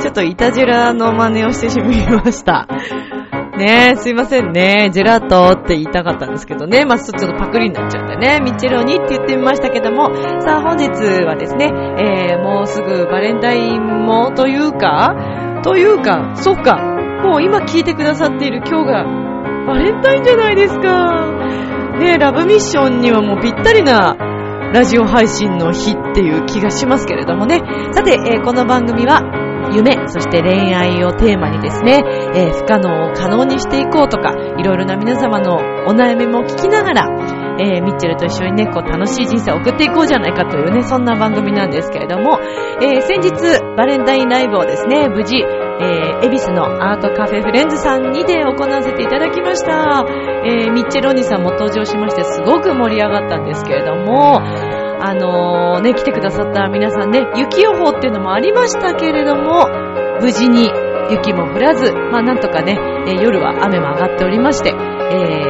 ちょっとイタジェラの真似をしてしまいました。ねえ、すいませんね。ジェラートって言いたかったんですけどね。まあ、ちょっとパクリになっちゃってね。ミッチェローニって言ってみましたけども。さあ、本日はですね、えー、もうすぐバレンタインもというか、というか、そっか。もう今聞いてくださっている今日がバレンタインじゃないですか。ねえ、ラブミッションにはもうぴったりなラジオ配信の日っていう気がしますけれどもね。さて、えーこの番組は夢、そして恋愛をテーマにですね、えー不可能を可能にしていこうとか、いろいろな皆様のお悩みも聞きながら、えーミッチェルと一緒にね、こう楽しい人生を送っていこうじゃないかというね、そんな番組なんですけれども、えー先日、バレンタインライブをですね、無事、えー、恵比寿のアートカフェフレンズさんにて行わせていただきました。えーミッチェロニさんも登場しまして、すごく盛り上がったんですけれども、あのーね、来てくださった皆さんね、雪予報っていうのもありましたけれども、無事に雪も降らず、まあなんとかね、え夜は雨も上がっておりまして、え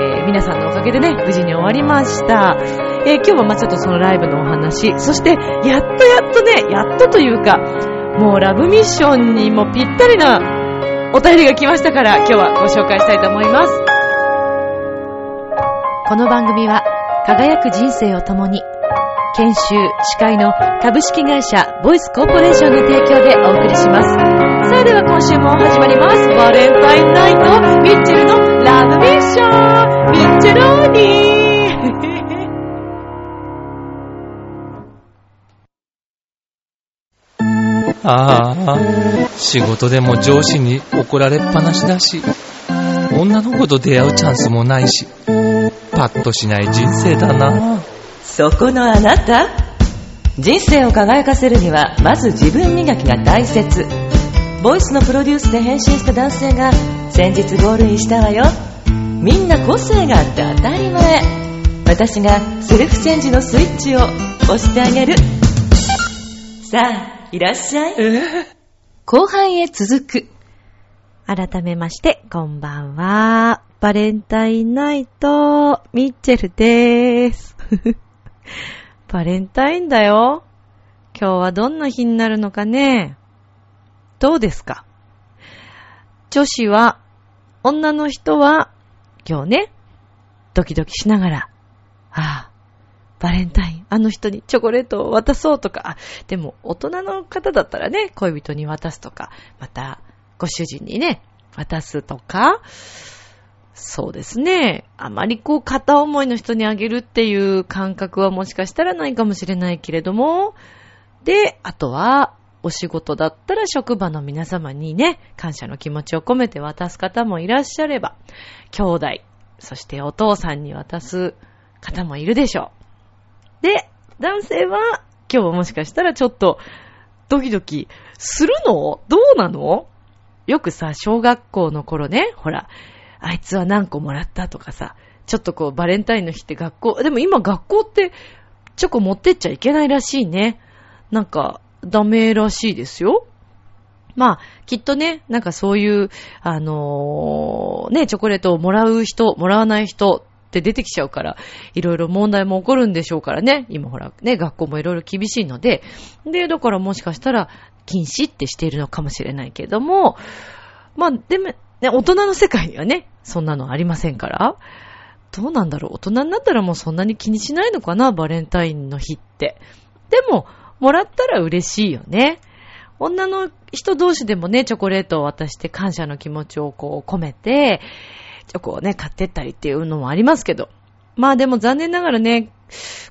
ー皆さんのおかげでね、無事に終わりました。えー今日はまあちょっとそのライブのお話、そして、やっとやっとね、やっとというか、もうラブミッションにもぴったりなお便りが来ましたから、今日はご紹介したいと思います。この番組は、輝く人生を共に、研修、司会の株式会社ボイスコーポレーションの提供でお送りします。それでは今週も始まります。バレンタインナイト、ミッチェルのラブミッション、ミッチェローニー。ああ、仕事でも上司に怒られっぱなしだし、女の子と出会うチャンスもないし、パッとしない人生だな。そこのあなた。人生を輝かせるにはまず自分磨きが大切。ボイスのプロデュースで変身した男性が先日ゴールインしたわよ。みんな個性があって当たり前。私がセルフチェンジのスイッチを押してあげる。さあいらっしゃい。後半へ続く。改めまして、こんばんは。バレンタインナイト、ミッチェルでーす。バレンタインだよ。今日はどんな日になるのかね。どうですか？女子は、女の人は、今日ね、ドキドキしながら、ああ、バレンタイン、あの人にチョコレートを渡そうとか、でも大人の方だったらね、恋人に渡すとか、また、ご主人にね、渡すとか、そうですね。あまりこう片思いの人にあげるっていう感覚はもしかしたらないかもしれないけれども、で、あとは、お仕事だったら職場の皆様にね、感謝の気持ちを込めて渡す方もいらっしゃれば、兄弟、そしてお父さんに渡す方もいるでしょう。で、男性は、今日はもしかしたらちょっと、ドキドキするの？どうなの？よくさ、小学校の頃ね、ほら、あいつは何個もらったとかさ、ちょっとこうバレンタインの日って学校、でも今学校ってチョコ持ってっちゃいけないらしいね。なんか、ダメらしいですよ。まあ、きっとね、なんかそういう、あのーね、チョコレートをもらう人、もらわない人って出てきちゃうから、いろいろ問題も起こるんでしょうからね。今ほら、ね、学校もいろいろ厳しいので、で、だからもしかしたら、禁止ってしているのかもしれないけれども、まあ、でも、ね、大人の世界にはね、そんなのありませんから、どうなんだろう？大人になったらもうそんなに気にしないのかな？バレンタインの日って。でも、もらったら嬉しいよね。女の人同士でもね、チョコレートを渡して感謝の気持ちをこう込めて、チョコをね、買ってったりっていうのもありますけど。まあでも残念ながらね、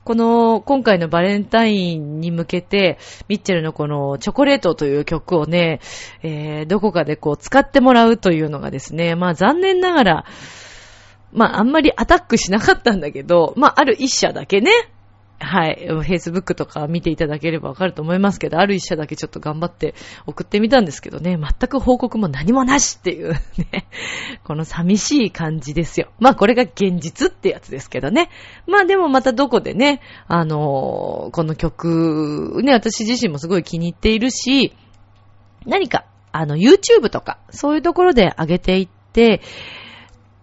この、今回のバレンタインに向けて、ミッチェルのこの、チョコレートという曲をね、えー、どこかでこう、使ってもらうというのがですね、まあ残念ながら、まああんまりアタックしなかったんだけど、まあある一社だけね、はい、Facebook とか見ていただければわかると思いますけど、ある一社だけちょっと頑張って送ってみたんですけどね、全く報告も何もなしっていう ね、この寂しい感じですよ。まあこれが現実ってやつですけどね。まあでもまたどこでね、あのーこの曲、ね、私自身もすごい気に入っているし、何か、あの、YouTube とか、そういうところで上げていって、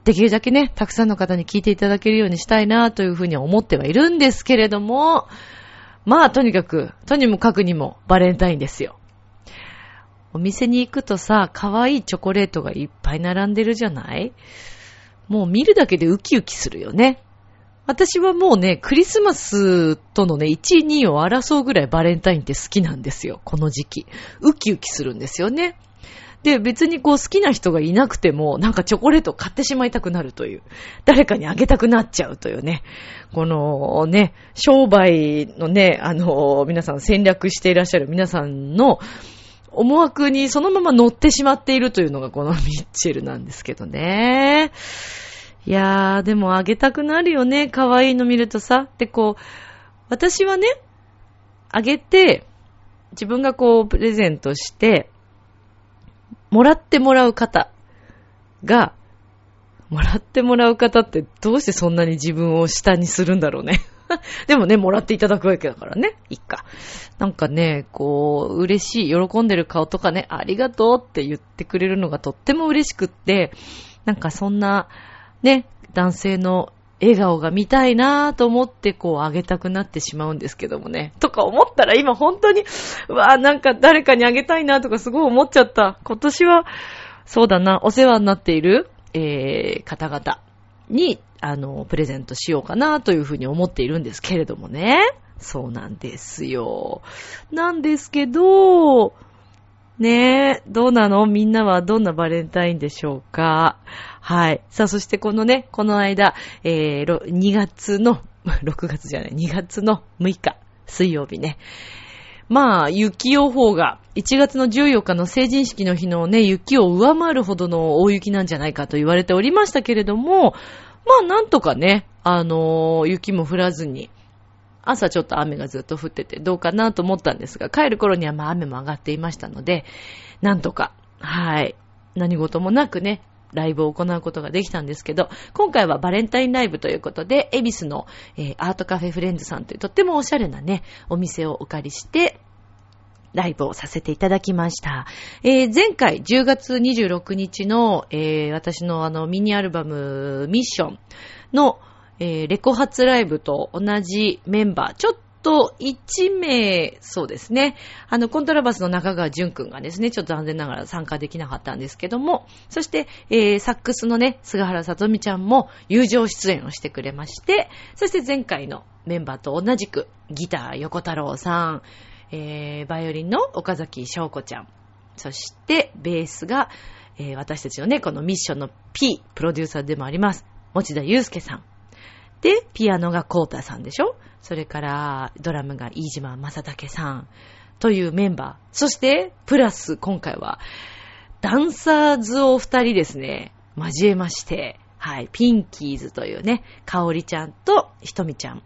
できるだけね、たくさんの方に聞いていただけるようにしたいなというふうに思ってはいるんですけれども、まあ、とにかく、とにもかくにもバレンタインですよ。お店に行くとさ、可愛いチョコレートがいっぱい並んでるじゃない？もう見るだけでウキウキするよね。私はもうね、クリスマスとのね、1位、2位を争うぐらいバレンタインって好きなんですよ。この時期。ウキウキするんですよね。で、別にこう好きな人がいなくても、なんかチョコレートを買ってしまいたくなるという。誰かにあげたくなっちゃうというね。このね、商売のね、あの、皆さん戦略していらっしゃる皆さんの思惑にそのまま乗ってしまっているというのがこのミッチェルなんですけどね。いやー、でもあげたくなるよね。可愛いの見るとさ。で、こう、私はね、あげて、自分がこう、プレゼントして、もらってもらう方が、もらってもらう方ってどうしてそんなに自分を下にするんだろうね。でもね、もらっていただくわけだからね。いっか。なんかね、こう、嬉しい、喜んでる顔とかね、ありがとうって言ってくれるのがとっても嬉しくって、なんかそんな、ね、男性の笑顔が見たいなぁと思ってこうあげたくなってしまうんですけどもね。とか思ったら今本当に、うわぁなんか誰かにあげたいなとかすごい思っちゃった。今年は、そうだな、お世話になっている、えー、方々に、あの、プレゼントしようかなというふうに思っているんですけれどもね。そうなんですよ。なんですけど、ねえ、どうなの？みんなはどんなバレンタインでしょうか？はい。さあ、そしてこのね、この間、えー、2月の、6月じゃない、2月の6日、水曜日ね。まあ、雪予報が、1月の14日の成人式の日のね、雪を上回るほどの大雪なんじゃないかと言われておりましたけれども、まあ、なんとかね、あのー雪も降らずに、朝ちょっと雨がずっと降っててどうかなと思ったんですが、帰る頃にはまあ雨も上がっていましたので、なんとか、はい、何事もなくね、ライブを行うことができたんですけど、今回はバレンタインライブということで、恵比寿の、えーアートカフェフレンズさんというとってもおしゃれなね、お店をお借りして、ライブをさせていただきました。えー前回10月26日の、えー私のあのミニアルバムミッションの、えーレコ発ライブと同じメンバー、ちょっと1名、そうですね。あの、コントラバスの中川淳くんがですね、ちょっと残念ながら参加できなかったんですけども、そして、えーサックスのね、菅原さとみちゃんも友情出演をしてくれまして、そして前回のメンバーと同じく、ギター横太郎さん、えーバイオリンの岡崎翔子ちゃん、そして、ベースが、えー私たちのね、このミッションの P、プロデューサーでもあります、持田祐介さん。で、ピアノがコータさんでしょ？それから、ドラムが飯島正武さん。というメンバー。そして、プラス、今回は、ダンサーズを二人ですね、交えまして、はい、ピンキーズというね、かおりちゃんとひとみちゃん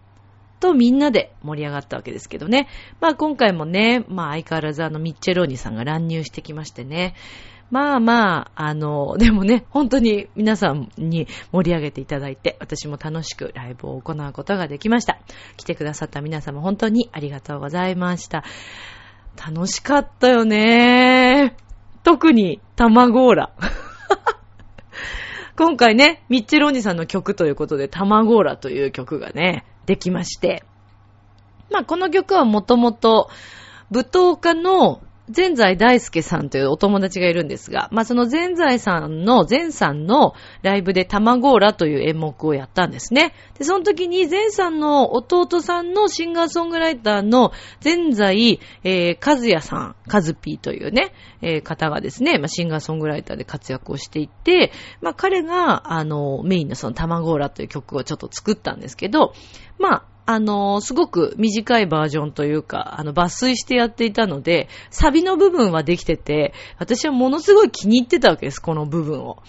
とみんなで盛り上がったわけですけどね。まあ今回もね、まあ相変わらずあのミッチェローニさんが乱入してきましてね。まあまあ、あの、でもね、本当に皆さんに盛り上げていただいて、私も楽しくライブを行うことができました。来てくださった皆様本当にありがとうございました。楽しかったよね。特に、卵ーラ。今回ね、ミッチェロニさんの曲ということで、卵ーラという曲がね、できまして。まあ、この曲はもともと、舞踏家の全財大輔さんというお友達がいるんですが、まあ、その全財さんの、全さんのライブで卵ーラという演目をやったんですね。で、その時に全さんの弟さんのシンガーソングライターの全財、えー、和也さん、和ピーというね、えー方がですね、まあ、シンガーソングライターで活躍をしていて、まあ、彼が、あの、メインのその卵ーラという曲をちょっと作ったんですけど、まあ、あのすごく短いバージョンというか、あの、抜粋してやっていたので、サビの部分はできてて、私はものすごい気に入ってたわけです、この部分を。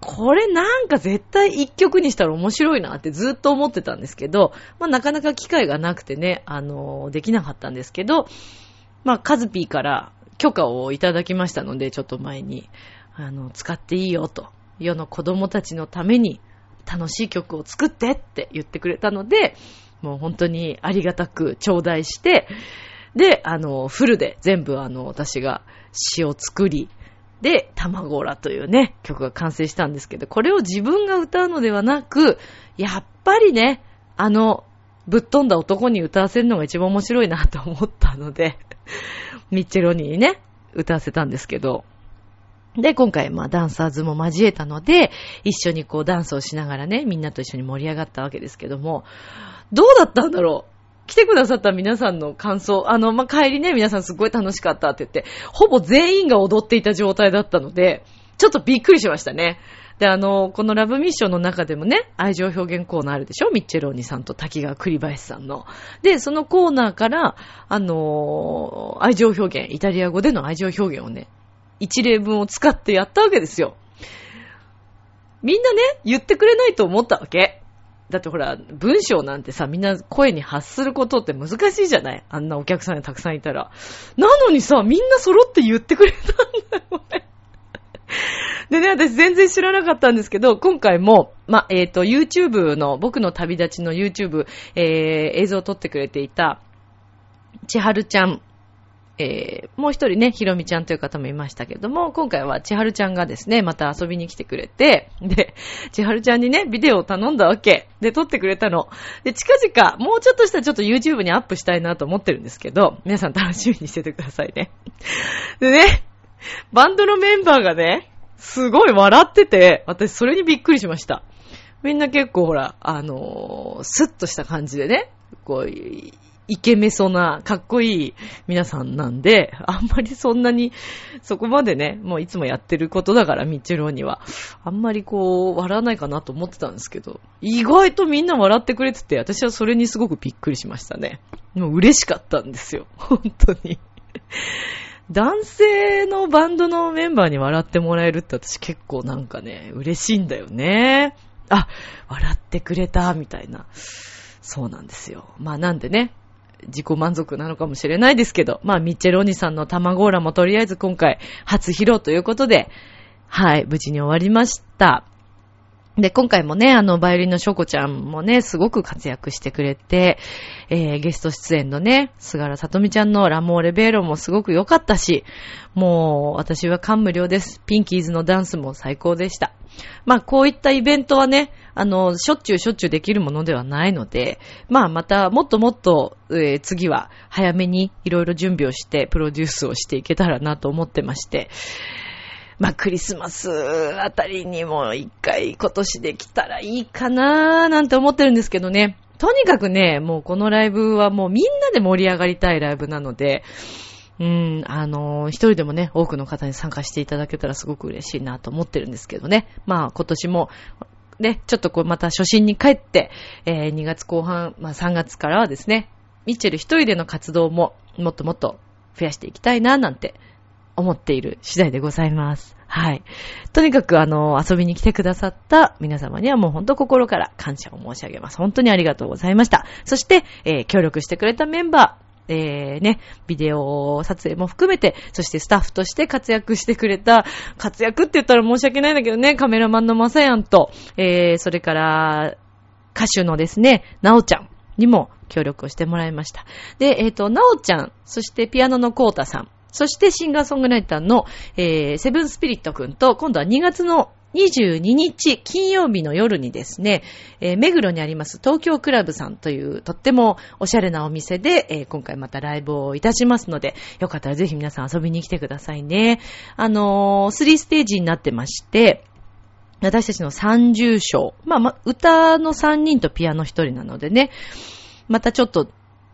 これなんか絶対一曲にしたら面白いなってずっと思ってたんですけど、まあなかなか機会がなくてね、あの、できなかったんですけど、まあカズピーから許可をいただきましたので、ちょっと前に、あの、使っていいよと、世の子供たちのために楽しい曲を作ってって言ってくれたので、もう本当にありがたく頂戴して、で、あの、フルで全部あの、私が詩を作り、で、卵らというね、曲が完成したんですけど、これを自分が歌うのではなく、やっぱりね、あの、ぶっ飛んだ男に歌わせるのが一番面白いなと思ったので、ミッチェロニーにね、歌わせたんですけど、で、今回、まあ、ダンサーズも交えたので、一緒にこう、ダンスをしながらね、みんなと一緒に盛り上がったわけですけども、どうだったんだろう？来てくださった皆さんの感想、あの、まあ、帰りね、皆さんすっごい楽しかったって言って、ほぼ全員が踊っていた状態だったので、ちょっとびっくりしましたね。で、あの、このラブミッションの中でもね、愛情表現コーナーあるでしょ？ミッチェローニさんと滝川栗林さんの。で、そのコーナーから、あの愛情表現、イタリア語での愛情表現をね、一例文を使ってやったわけですよ。みんなね、言ってくれないと思ったわけ。だってほら、文章なんてさ、みんな声に発することって難しいじゃない？あんなお客さんがたくさんいたら。なのにさ、みんな揃って言ってくれたんだよね。でね、私全然知らなかったんですけど、今回も、ま、えっ、ー、と、YouTube の、僕の旅立ちの YouTube、えー、映像を撮ってくれていた、千春ちゃんえー、もう一人ね、ひろみちゃんという方もいましたけども、今回は千春ちゃんがですね、また遊びに来てくれて、で、千春ちゃんにね、ビデオを頼んだわけ。で、撮ってくれたの。で、近々、もうちょっとしたらちょっと YouTube にアップしたいなと思ってるんですけど、皆さん楽しみにしててくださいね。でね、バンドのメンバーがね、すごい笑ってて、私それにびっくりしました。みんな結構ほら、あのー、スッとした感じでね、こう、イケメソな、かっこいい皆さんなんで、あんまりそんなに、そこまでね、もういつもやってることだから、ミッチェローには。あんまりこう、笑わないかなと思ってたんですけど、意外とみんな笑ってくれてて、私はそれにすごくびっくりしましたね。もう嬉しかったんですよ。本当に。男性のバンドのメンバーに笑ってもらえるって私結構なんかね、嬉しいんだよね。あ、笑ってくれた、みたいな。そうなんですよ。まあなんでね、自己満足なのかもしれないですけど、まあ、ミッチェローニさんの卵ーラもとりあえず今回初披露ということで、はい、無事に終わりました。で、今回もね、あの、バイオリンのショコちゃんもね、すごく活躍してくれて、えー、ゲスト出演のね、菅原さとみちゃんのラモーレベーロもすごく良かったし、もう、私は感無量です。ピンキーズのダンスも最高でした。まあ、こういったイベントはね、あの、しょっちゅうしょっちゅうできるものではないので、まあ、また、もっともっと、えー、次は早めにいろいろ準備をして、プロデュースをしていけたらなと思ってまして、まあ、クリスマスあたりにも一回今年できたらいいかなーなんて思ってるんですけどね。とにかくね、もうこのライブはもうみんなで盛り上がりたいライブなので、うん、あの、一人でもね、多くの方に参加していただけたらすごく嬉しいなと思ってるんですけどね。まあ今年も、ね、ちょっとこうまた初心に帰って、えー、2月後半、まあ3月からはですね、ミッチェル一人での活動ももっともっと増やしていきたいな、なんて思っている次第でございます。はい。とにかく、あの、遊びに来てくださった皆様にはもうほんと心から感謝を申し上げます。本当にありがとうございました。そして、えー、協力してくれたメンバー、えー、ね、ビデオ撮影も含めて、そしてスタッフとして活躍してくれた、活躍って言ったら申し訳ないんだけどね、カメラマンのまさやんと、えー、それから、歌手のですね、なおちゃんにも協力をしてもらいました。で、えっ、ー、と、なおちゃん、そしてピアノのこうたさん、そしてシンガーソングライターの、えー、セブンスピリットくんと、今度は2月の22日金曜日の夜にですね、えー、目黒にあります東京クラブさんというとってもおしゃれなお店で、えー、今回またライブをいたしますので、よかったらぜひ皆さん遊びに来てくださいね。あのー、3ステージになってまして、私たちの30章。まあ、まあ、歌の3人とピアノ1人なのでね、またちょっと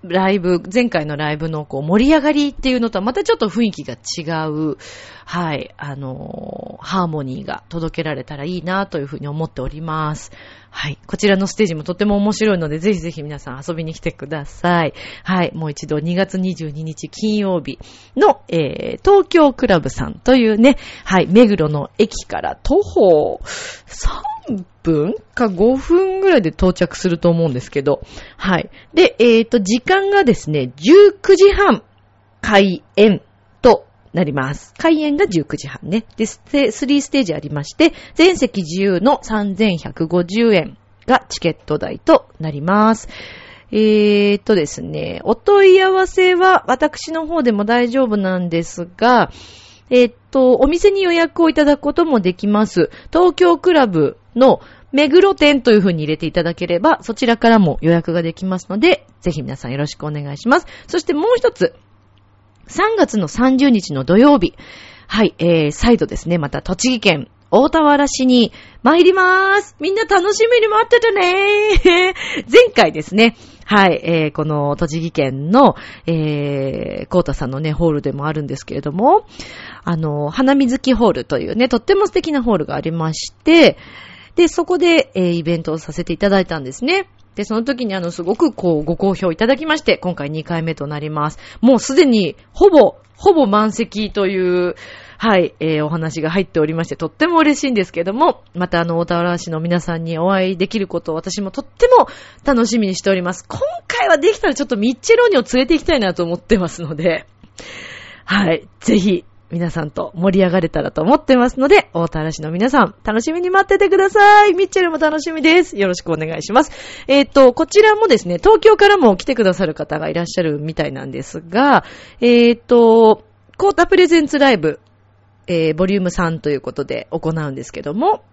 ライブ、前回のライブのこう盛り上がりっていうのとはまたちょっと雰囲気が違う、はい、あのー、ハーモニーが届けられたらいいなというふうに思っております。はい。こちらのステージもとても面白いので、ぜひぜひ皆さん遊びに来てください。はい。もう一度2月22日金曜日の、えー、東京クラブさんというね、はい、目黒の駅から徒歩3分か5分ぐらいで到着すると思うんですけど、はい。で、えっ、ー、と、時間がですね、19時半開演なります。開演が19時半ね。で、3ステージありまして、全席自由の3150円がチケット代となります。えーとですね、お問い合わせは私の方でも大丈夫なんですが、えー、っと、お店に予約をいただくこともできます。東京クラブの目黒店という風に入れていただければ、そちらからも予約ができますので、ぜひ皆さんよろしくお願いします。そしてもう一つ、3月の30日の土曜日、はい、えー、再度ですね、また栃木県大田原市に参りまーす。みんな楽しみに待っててねー。前回ですね、はい、えー、この栃木県の、えー、コータさんのね、ホールでもあるんですけれども、あの、花水木ホールというね、とっても素敵なホールがありまして、で、そこで、えー、イベントをさせていただいたんですね。で、その時にあの、すごくこう、ご好評いただきまして、今回2回目となります。もうすでに、ほぼ、ほぼ満席という、はい、えー、お話が入っておりまして、とっても嬉しいんですけども、またあの、大田原市の皆さんにお会いできることを私もとっても楽しみにしております。今回はできたらちょっとミッチェローニを連れて行きたいなと思ってますので、はい、ぜひ、皆さんと盛り上がれたらと思ってますので、大田原市の皆さん、楽しみに待っててください。ミッチェルも楽しみです。よろしくお願いします。えっ、ー、と、こちらもですね、東京からも来てくださる方がいらっしゃるみたいなんですが、えっ、ー、と、コータプレゼンツライブ、えー、ボリューム3ということで行うんですけども、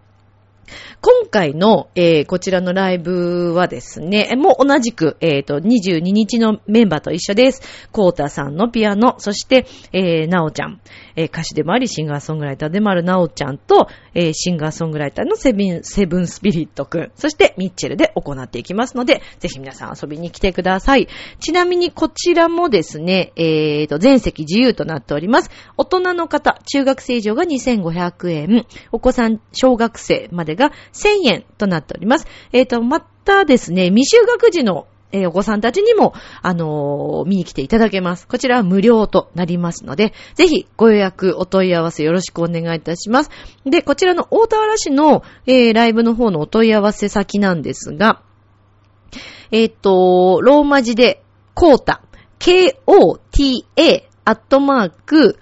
今回の、えー、こちらのライブはですね、もう同じく、えっ、ー、と、22日のメンバーと一緒です。コータさんのピアノ、そして、えー、なおちゃん、えー、歌手でもあり、シンガーソングライターでもあるなおちゃんと、えー、シンガーソングライターのセブン、セブンスピリットくん、そしてミッチェルで行っていきますので、ぜひ皆さん遊びに来てください。ちなみにこちらもですね、えーと、全席自由となっております。大人の方、中学生以上が2500円、お子さん、小学生までが1000円となっております。えーと、またですね、未就学時のえー、お子さんたちにも、あのー、見に来ていただけます。こちらは無料となりますので、ぜひご予約、お問い合わせよろしくお願いいたします。で、こちらの大田原市の、えー、ライブの方のお問い合わせ先なんですが、えっ、と、ローマ字で、コータ、K-O-T-A、アットマーク、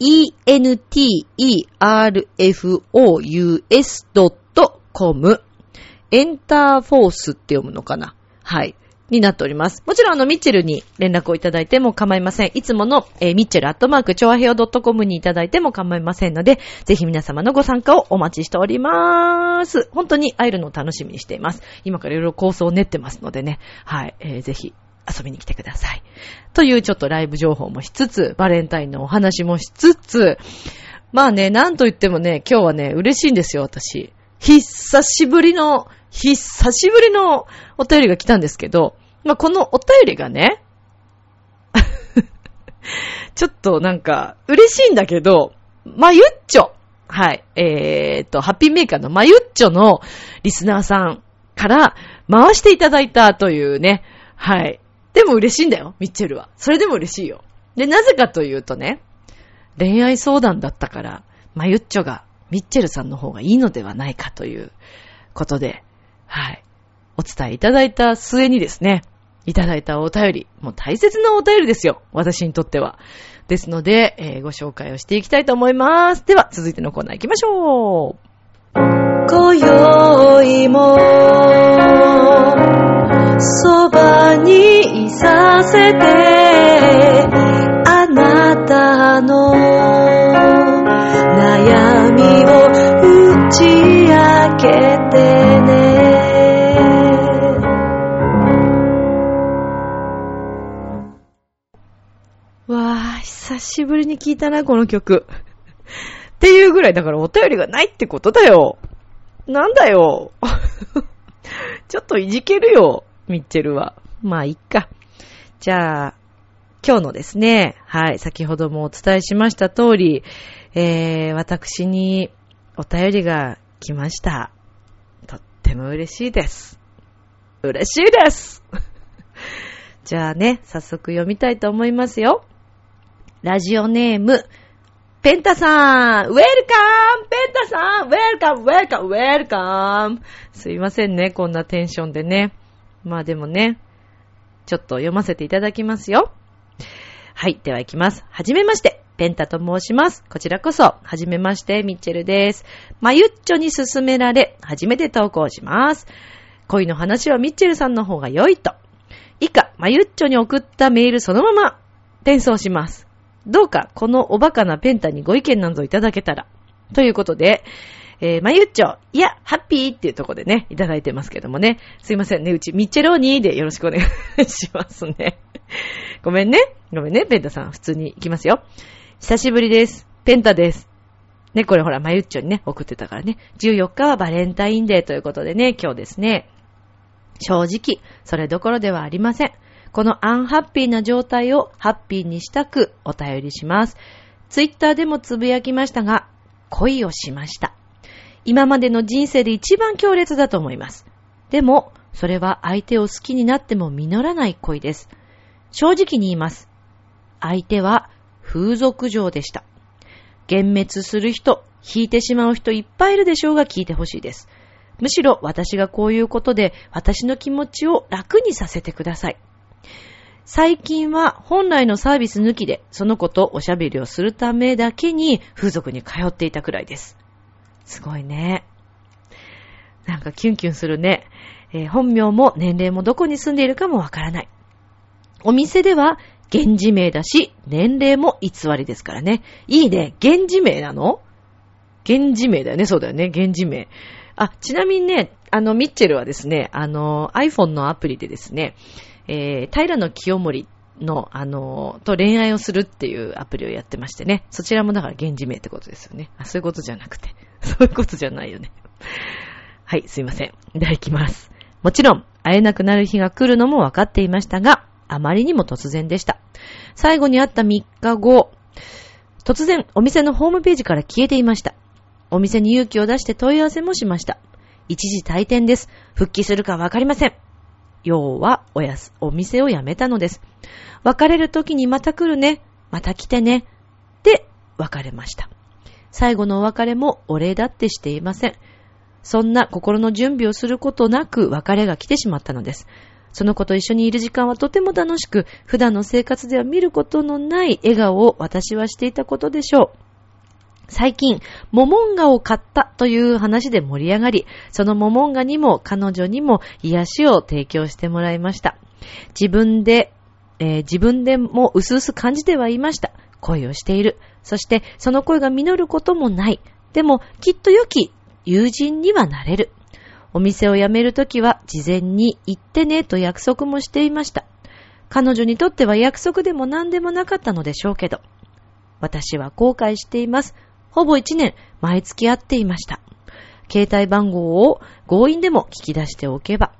enterfous.com エンターフォースって読むのかな？はい。になっております。もちろんあの、ミッチェルに連絡をいただいても構いません。いつもの、えー、ミッチェルアットマーク、チョアヘオ .com にいただいても構いませんので、ぜひ皆様のご参加をお待ちしておりまーす。本当に会えるのを楽しみにしています。今からいろいろ構想を練ってますのでね。はい。えー、ぜひ遊びに来てください。というちょっとライブ情報もしつつ、バレンタインのお話もしつつ、まあね、なんと言ってもね、今日はね、嬉しいんですよ、私。久しぶりの、久しぶりのお便りが来たんですけど、まあ、このお便りがね、ちょっとなんか、嬉しいんだけど、まゆっちょ。はい。えー、っと、ハッピーメーカーのまゆっちょのリスナーさんから回していただいたというね。はい。でも嬉しいんだよ、ミッチェルは。それでも嬉しいよ。で、なぜかというとね、恋愛相談だったから、まゆっちょがミッチェルさんの方がいいのではないかということで、はい。お伝えいただいた末にですね、いただいたお便り、もう大切なお便りですよ。私にとっては。ですので、えー、ご紹介をしていきたいと思います。では、続いてのコーナー行きましょう。今宵も、そばにいさせて、あなたの悩みを打ち明けてね。しぶりに聞いたな、この曲。っていうぐらい、だからお便りがないってことだよ。なんだよ。ちょっといじけるよ、ミッチェルは。まあ、いっか。じゃあ、今日のですね、はい、先ほどもお伝えしました通り、えー、私にお便りが来ました。とっても嬉しいです。嬉しいです じゃあね、早速読みたいと思いますよ。ラジオネーム、ペンタさん、ウェルカムペンタさん、ウェルカム、ウェルカム、ウェルカムすいませんね、こんなテンションでね。まあでもね、ちょっと読ませていただきますよ。はい、では行きます。はじめまして、ペンタと申します。こちらこそ、はじめまして、ミッチェルです。まゆっちょに勧められ、初めて投稿します。恋の話はミッチェルさんの方が良いと。以下、まゆっちょに送ったメールそのまま、転送します。どうか、このおバカなペンタにご意見なんぞいただけたら。ということで、えー、まゆっちょ、いや、ハッピーっていうとこでね、いただいてますけどもね。すいませんね、うち、ミッチェローニーでよろしくお願いしますね。ごめんね。ごめんね、ペンタさん。普通に行きますよ。久しぶりです。ペンタです。ね、これほら、まゆっちょにね、送ってたからね。14日はバレンタインデーということでね、今日ですね。正直、それどころではありません。このアンハッピーな状態をハッピーにしたくお便りします。ツイッターでもつぶやきましたが、恋をしました。今までの人生で一番強烈だと思います。でも、それは相手を好きになっても実らない恋です。正直に言います。相手は風俗嬢でした。幻滅する人、引いてしまう人いっぱいいるでしょうが聞いてほしいです。むしろ私がこういうことで私の気持ちを楽にさせてください。最近は本来のサービス抜きでその子とおしゃべりをするためだけに風俗に通っていたくらいです。すごいね。なんかキュンキュンするね。えー、本名も年齢もどこに住んでいるかもわからない。お店では現地名だし、年齢も偽りですからね。いいね。現地名なの？現地名だよね。そうだよね。現地名。あ、ちなみにね、あの、ミッチェルはですね、あの、iPhone のアプリでですね、えー、平野清盛の、あの、と恋愛をするっていうアプリをやってましてね。そちらもだから現地名ってことですよね。あ、そういうことじゃなくて。そういうことじゃないよね。はい、すいません。いただきます。もちろん、会えなくなる日が来るのも分かっていましたが、あまりにも突然でした。最後に会った3日後、突然お店のホームページから消えていました。お店に勇気を出して問い合わせもしました。一時退店です。復帰するかわかりません。要は、おやす、お店を辞めたのです。別れる時にまた来るね。また来てね。で、別れました。最後のお別れもお礼だってしていません。そんな心の準備をすることなく別れが来てしまったのです。その子と一緒にいる時間はとても楽しく、普段の生活では見ることのない笑顔を私はしていたことでしょう。最近、モモンガを買ったという話で盛り上がり、そのモモンガにも彼女にも癒しを提供してもらいました。自分で、えー、自分でも薄々感じてはいました。恋をしている。そして、その恋が実ることもない。でも、きっと良き友人にはなれる。お店を辞めるときは事前に行ってねと約束もしていました。彼女にとっては約束でも何でもなかったのでしょうけど。私は後悔しています。ほぼ一年、毎月会っていました。携帯番号を強引でも聞き出しておけば、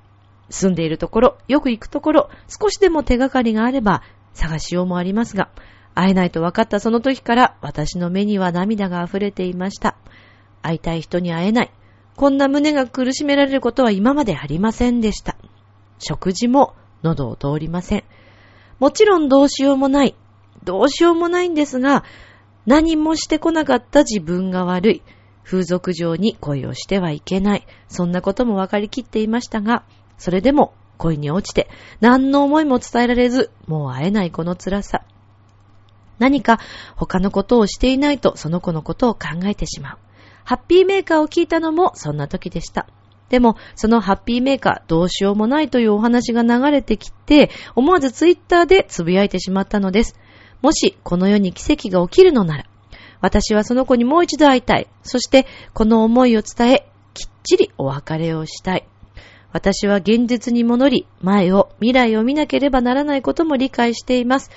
住んでいるところ、よく行くところ、少しでも手がかりがあれば、探しようもありますが、会えないと分かったその時から私の目には涙が溢れていました。会いたい人に会えない。こんな胸が苦しめられることは今までありませんでした。食事も喉を通りません。もちろんどうしようもない。どうしようもないんですが、何もしてこなかった自分が悪い。風俗上に恋をしてはいけない。そんなことも分かりきっていましたが、それでも恋に落ちて何の思いも伝えられず、もう会えないこの辛さ。何か他のことをしていないとその子のことを考えてしまう。ハッピーメーカーを聞いたのもそんな時でした。でも、そのハッピーメーカーどうしようもないというお話が流れてきて、思わずツイッターでつぶやいてしまったのです。もし、この世に奇跡が起きるのなら、私はその子にもう一度会いたい。そして、この思いを伝え、きっちりお別れをしたい。私は現実に戻り、前を、未来を見なければならないことも理解しています。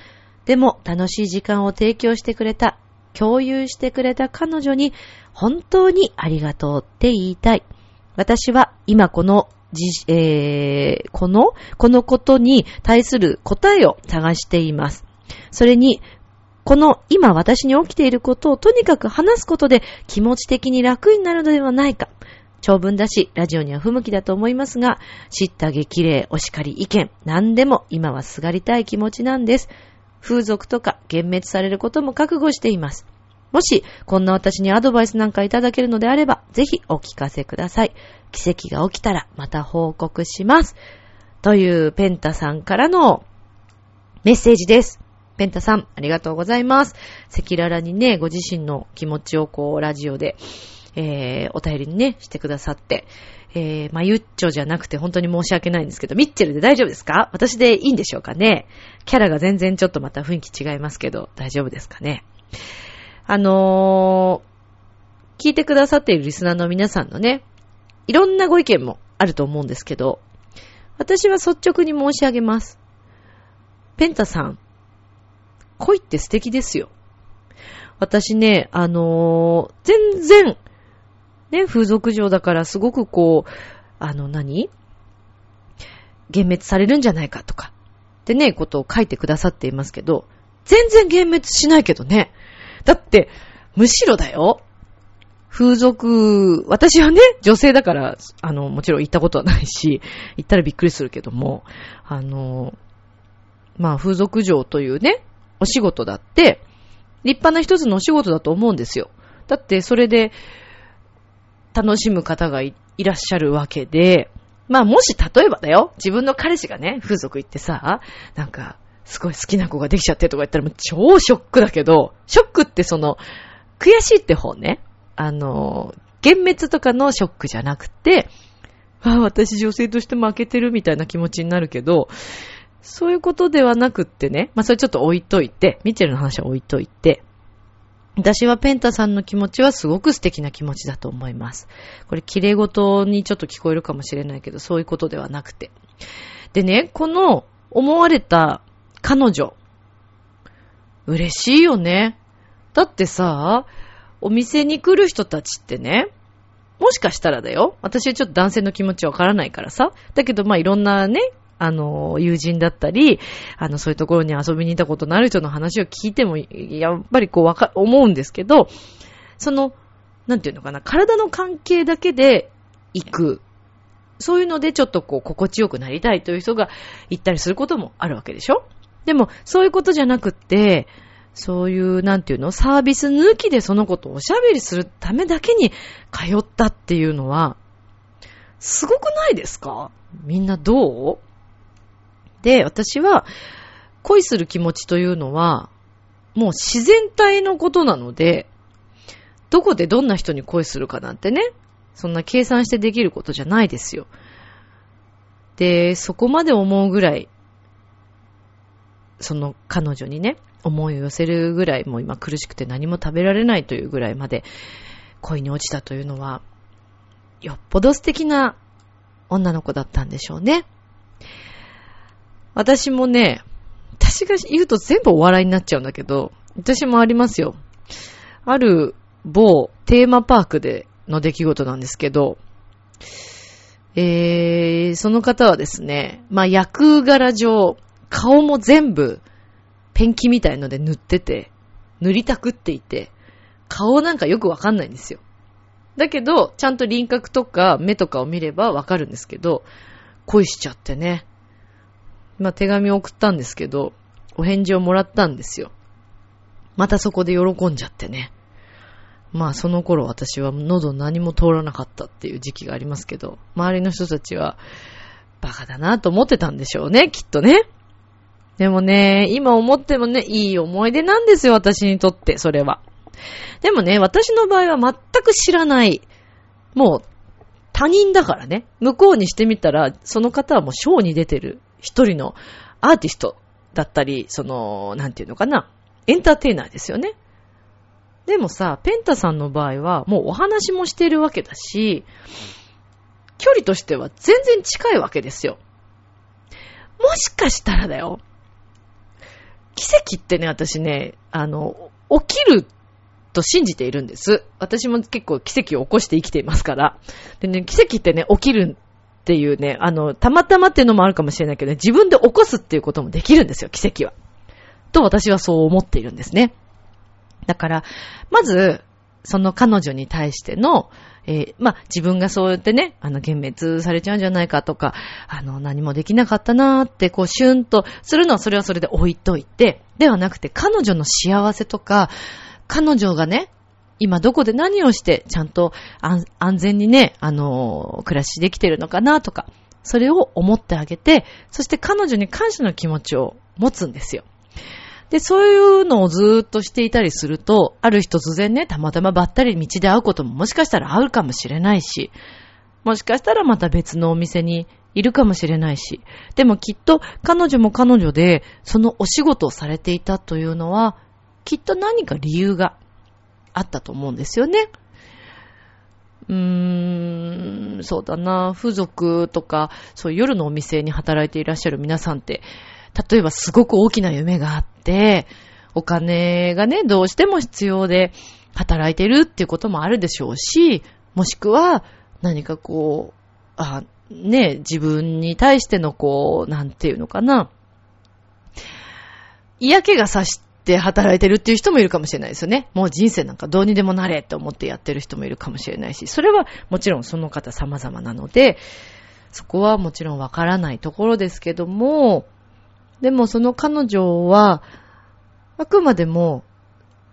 でも、楽しい時間を提供してくれた、共有してくれた彼女に、本当にありがとうって言いたい。私は今この、えー、この、このことに対する答えを探しています。それに、この今私に起きていることをとにかく話すことで気持ち的に楽になるのではないか。長文だし、ラジオには不向きだと思いますが、知った激励、お叱り、意見、何でも今はすがりたい気持ちなんです。風俗とか幻滅されることも覚悟しています。もし、こんな私にアドバイスなんかいただけるのであれば、ぜひお聞かせください。奇跡が起きたらまた報告します。というペンタさんからのメッセージです。ペンタさん、ありがとうございます。赤裸々にね、ご自身の気持ちをこう、ラジオで、えー、お便りにね、してくださって、えー、まゆっちょじゃなくて本当に申し訳ないんですけど、ミッチェルで大丈夫ですか？私でいいんでしょうかね？キャラが全然ちょっとまた雰囲気違いますけど、大丈夫ですかね？あのー、聞いてくださっているリスナーの皆さんのね、いろんなご意見もあると思うんですけど、私は率直に申し上げます。ペンタさん、恋って素敵ですよ。私ね、あのー、全然、ね、風俗嬢だからすごくこう、あの何？幻滅されるんじゃないかとか、ってね、ことを書いてくださっていますけど、全然幻滅しないけどね。だって、むしろだよ。風俗、私はね、女性だから、あの、もちろん行ったことはないし、行ったらびっくりするけども、あの、まあ、風俗嬢というね、お仕事だって、立派な一つのお仕事だと思うんですよ。だって、それで、楽しむ方がいらっしゃるわけで、まあ、もし例えばだよ、自分の彼氏がね、風俗行ってさ、なんか、すごい好きな子ができちゃってとか言ったらもう超ショックだけど、ショックってその、悔しいって方ね。あの、幻滅とかのショックじゃなくて、ああ、私女性として負けてるみたいな気持ちになるけど、そういうことではなくってね、まあそれちょっと置いといて、ミッチェルの話は置いといて、私はペンタさんの気持ちはすごく素敵な気持ちだと思います。これ、綺麗事にちょっと聞こえるかもしれないけど、そういうことではなくて。でね、この思われた彼女、嬉しいよね。だってさ、お店に来る人たちってね、もしかしたらだよ。私はちょっと男性の気持ちわからないからさ。だけど、まあ、いろんなね、あの、友人だったり、あの、そういうところに遊びに行ったことのある人の話を聞いても、やっぱりこうわか、思うんですけど、その、なんていうのかな、体の関係だけで行く。そういうのでちょっとこう、心地よくなりたいという人が行ったりすることもあるわけでしょ？でも、そういうことじゃなくって、そういう、なんていうの、サービス抜きでそのことをおしゃべりするためだけに通ったっていうのは、すごくないですか？みんなどう？で、私は、恋する気持ちというのは、もう自然体のことなので、どこでどんな人に恋するかなんてね、そんな計算してできることじゃないですよ。で、そこまで思うぐらい、その彼女にね、思いを寄せるぐらい、もう今苦しくて何も食べられないというぐらいまで恋に落ちたというのは、よっぽど素敵な女の子だったんでしょうね。私もね、私が言うと全部お笑いになっちゃうんだけど、私もありますよ。ある某テーマパークでの出来事なんですけど、えー、その方はですね、まあ、役柄上、顔も全部ペンキみたいので塗ってて、塗りたくっていて、顔なんかよくわかんないんですよ。だけど、ちゃんと輪郭とか目とかを見ればわかるんですけど、恋しちゃってね。まあ、手紙を送ったんですけど、お返事をもらったんですよ。またそこで喜んじゃってね。まあその頃私は喉何も通らなかったっていう時期がありますけど、周りの人たちはバカだなと思ってたんでしょうね、きっとね。でもね、今思ってもね、いい思い出なんですよ、私にとって、それは。でもね、私の場合は全く知らない。もう、他人だからね。向こうにしてみたら、その方はもうショーに出てる一人のアーティストだったり、その、なんていうのかな、エンターテイナーですよね。でもさ、ペンタさんの場合は、もうお話もしてるわけだし、距離としては全然近いわけですよ。もしかしたらだよ。奇跡ってね、私ね、あの、起きると信じているんです。私も結構奇跡を起こして生きていますから。でね、奇跡ってね、起きるっていうね、あの、たまたまっていうのもあるかもしれないけどね、自分で起こすっていうこともできるんですよ、奇跡は。と私はそう思っているんですね。だから、まず、その彼女に対しての、えー、まあ、自分がそうやってね、あの、幻滅されちゃうんじゃないかとか、あの、何もできなかったなーって、こう、シュンとするのはそれはそれで置いといて、ではなくて、彼女の幸せとか、彼女がね、今どこで何をして、ちゃんと安全にね、あの、暮らしできてるのかなとか、それを思ってあげて、そして彼女に感謝の気持ちを持つんですよ。で、そういうのをずーっとしていたりすると、ある日突然ね、たまたまばったり道で会うことももしかしたらあるかもしれないし、もしかしたらまた別のお店にいるかもしれないし、でもきっと彼女も彼女で、そのお仕事をされていたというのは、きっと何か理由があったと思うんですよね。うーん、そうだな、風俗とか、そういう夜のお店に働いていらっしゃる皆さんって、例えばすごく大きな夢があって、お金がね、どうしても必要で働いてるっていうこともあるでしょうし、もしくは何かこう、あ、ね、自分に対してのこう、なんていうのかな、嫌気がさしって働いてるっていう人もいるかもしれないですよね。もう人生なんかどうにでもなれって思ってやってる人もいるかもしれないし、それはもちろんその方様々なので、そこはもちろんわからないところですけども、でもその彼女は、あくまでも、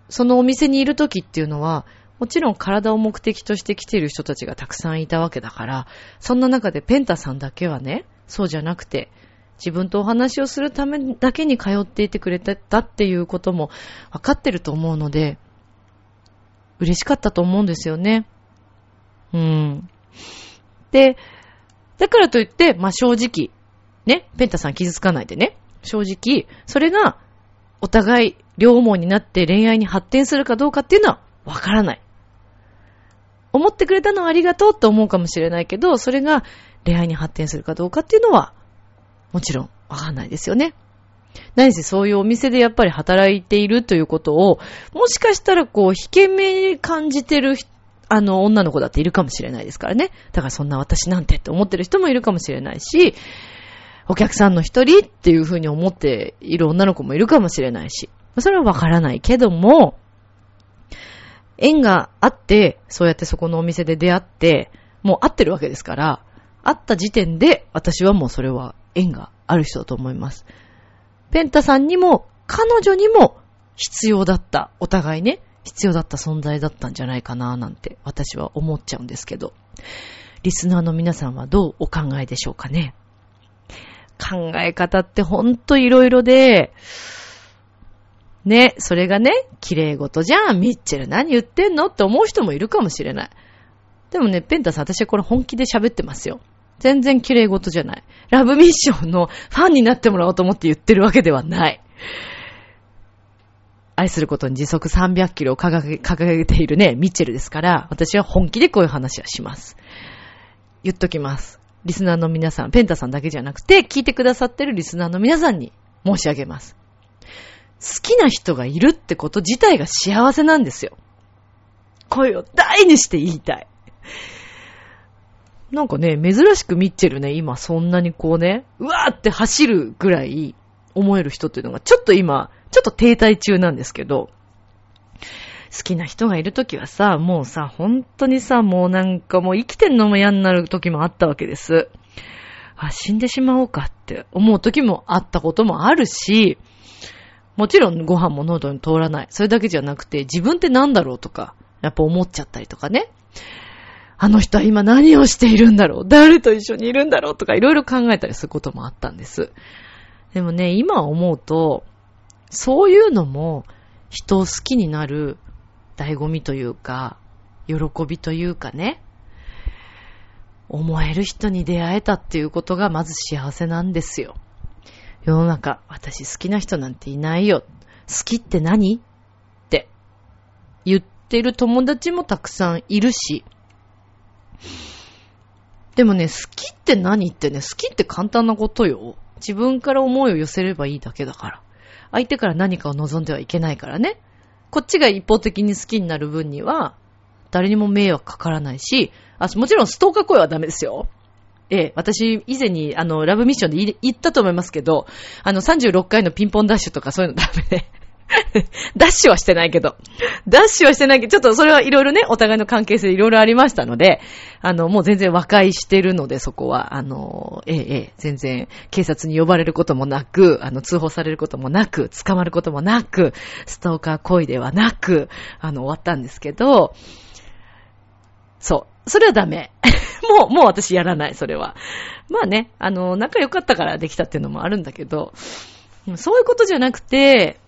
そのお店にいる時っていうのは、もちろん体を目的として来ている人たちがたくさんいたわけだから、そんな中でペンタさんだけはね、そうじゃなくて、自分とお話をするためだけに通っていてくれたっていうことも分かってると思うので、嬉しかったと思うんですよね。うん。で、だからといって、まあ、正直、ね、ペンタさん傷つかないでね、正直、それがお互い両思いになって恋愛に発展するかどうかっていうのは分からない。思ってくれたのはありがとうって思うかもしれないけど、それが恋愛に発展するかどうかっていうのはもちろんわかんないですよね。何せそういうお店でやっぱり働いているということを、もしかしたらこう、引け目に感じてるあの、女の子だっているかもしれないですからね。だからそんな私なんてって思ってる人もいるかもしれないし、お客さんの一人っていうふうに思っている女の子もいるかもしれないし、それはわからないけども、縁があって、そうやってそこのお店で出会って、もう会ってるわけですから、会った時点で私はもうそれは縁がある人だと思います。ペンタさんにも、彼女にも必要だった、お互いね、必要だった存在だったんじゃないかななんて私は思っちゃうんですけど、リスナーの皆さんはどうお考えでしょうかね？考え方ってほんといろいろで、ね、それがね、綺麗事じゃん、ミッチェル何言ってんのって思う人もいるかもしれない。でもね、ペンタさん私はこれ本気で喋ってますよ。全然綺麗事じゃない。ラブミッションのファンになってもらおうと思って言ってるわけではない。愛することに時速300キロを掲げ掲げているね、ミッチェルですから、私は本気でこういう話はします。言っときます。リスナーの皆さん、ペンタさんだけじゃなくて、聞いてくださってるリスナーの皆さんに申し上げます。好きな人がいるってこと自体が幸せなんですよ。声を大にして言いたい。なんかね、珍しくミッチェルね、今そんなにこうね、うわーって走るぐらい思える人っていうのが、ちょっと今、ちょっと停滞中なんですけど、好きな人がいるときはさ、もうさ、本当にさ、もうなんかもう生きてんのも嫌になるときもあったわけです。あ、死んでしまおうかって思うときもあったこともあるし、もちろんご飯も喉に通らない。それだけじゃなくて、自分って何だろうとか、やっぱ思っちゃったりとかね。あの人は今何をしているんだろう誰と一緒にいるんだろうとかいろいろ考えたりすることもあったんです。でもね、今思うと、そういうのも人を好きになる醍醐味というか、喜びというかね、思える人に出会えたっていうことがまず幸せなんですよ。世の中、私好きな人なんていないよ。好きって何？って言ってる友達もたくさんいるし、でもね、好きって何ってね、好きって簡単なことよ。自分から思いを寄せればいいだけだから。相手から何かを望んではいけないからね。こっちが一方的に好きになる分には、誰にも迷惑かからないし、あ、もちろんストーカー声はダメですよ。ええ、私、以前に、あの、ラブミッションで言ったと思いますけど、あの、36回のピンポンダッシュとかそういうのダメで。ダッシュはしてないけど。ダッシュはしてないけど、ちょっとそれはいろいろね、お互いの関係性いろいろありましたので、あの、もう全然和解してるので、そこは、あの、ええ、ええ、全然警察に呼ばれることもなく、あの、通報されることもなく、捕まることもなく、ストーカー行為ではなく、あの、終わったんですけど、そう。それはダメ。もう、もう私やらない、それは。まあね、あの、仲良かったからできたっていうのもあるんだけど、そういうことじゃなくて、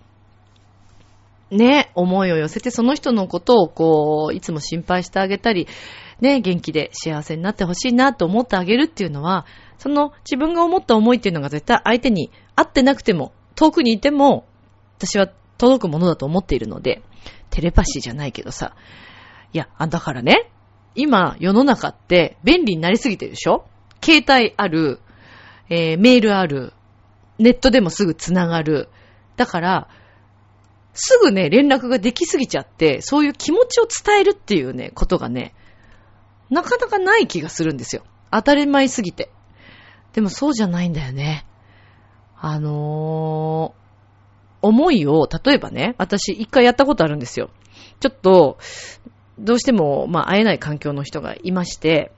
ね、思いを寄せてその人のことをこう、いつも心配してあげたり、ね、元気で幸せになってほしいなと思ってあげるっていうのは、その自分が思った思いっていうのが絶対相手に会ってなくても、遠くにいても、私は届くものだと思っているので、テレパシーじゃないけどさ。いや、あだからね、今世の中って便利になりすぎてるでしょ？携帯ある、えー、メールある、ネットでもすぐつながる。だから、すぐね、連絡ができすぎちゃって、そういう気持ちを伝えるっていうね、ことがね、なかなかない気がするんですよ。当たり前すぎて。でもそうじゃないんだよね。あのー、思いを、例えばね、私一回やったことあるんですよ。ちょっと、どうしても、まあ、会えない環境の人がいまして、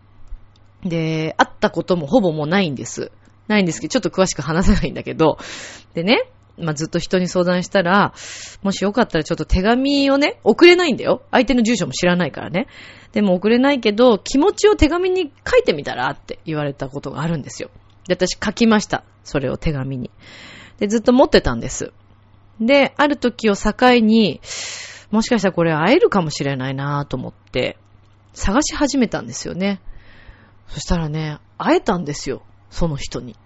で、会ったこともほぼもうないんです。ないんですけど、ちょっと詳しく話せないんだけど、でね、まあ、ずっと人に相談したら、もしよかったらちょっと手紙をね、送れないんだよ。相手の住所も知らないからね。でも送れないけど、気持ちを手紙に書いてみたらって言われたことがあるんですよ。で、私書きました。それを手紙に。で、ずっと持ってたんです。で、ある時を境に、もしかしたらこれ会えるかもしれないなと思って、探し始めたんですよね。そしたらね、会えたんですよ。その人に。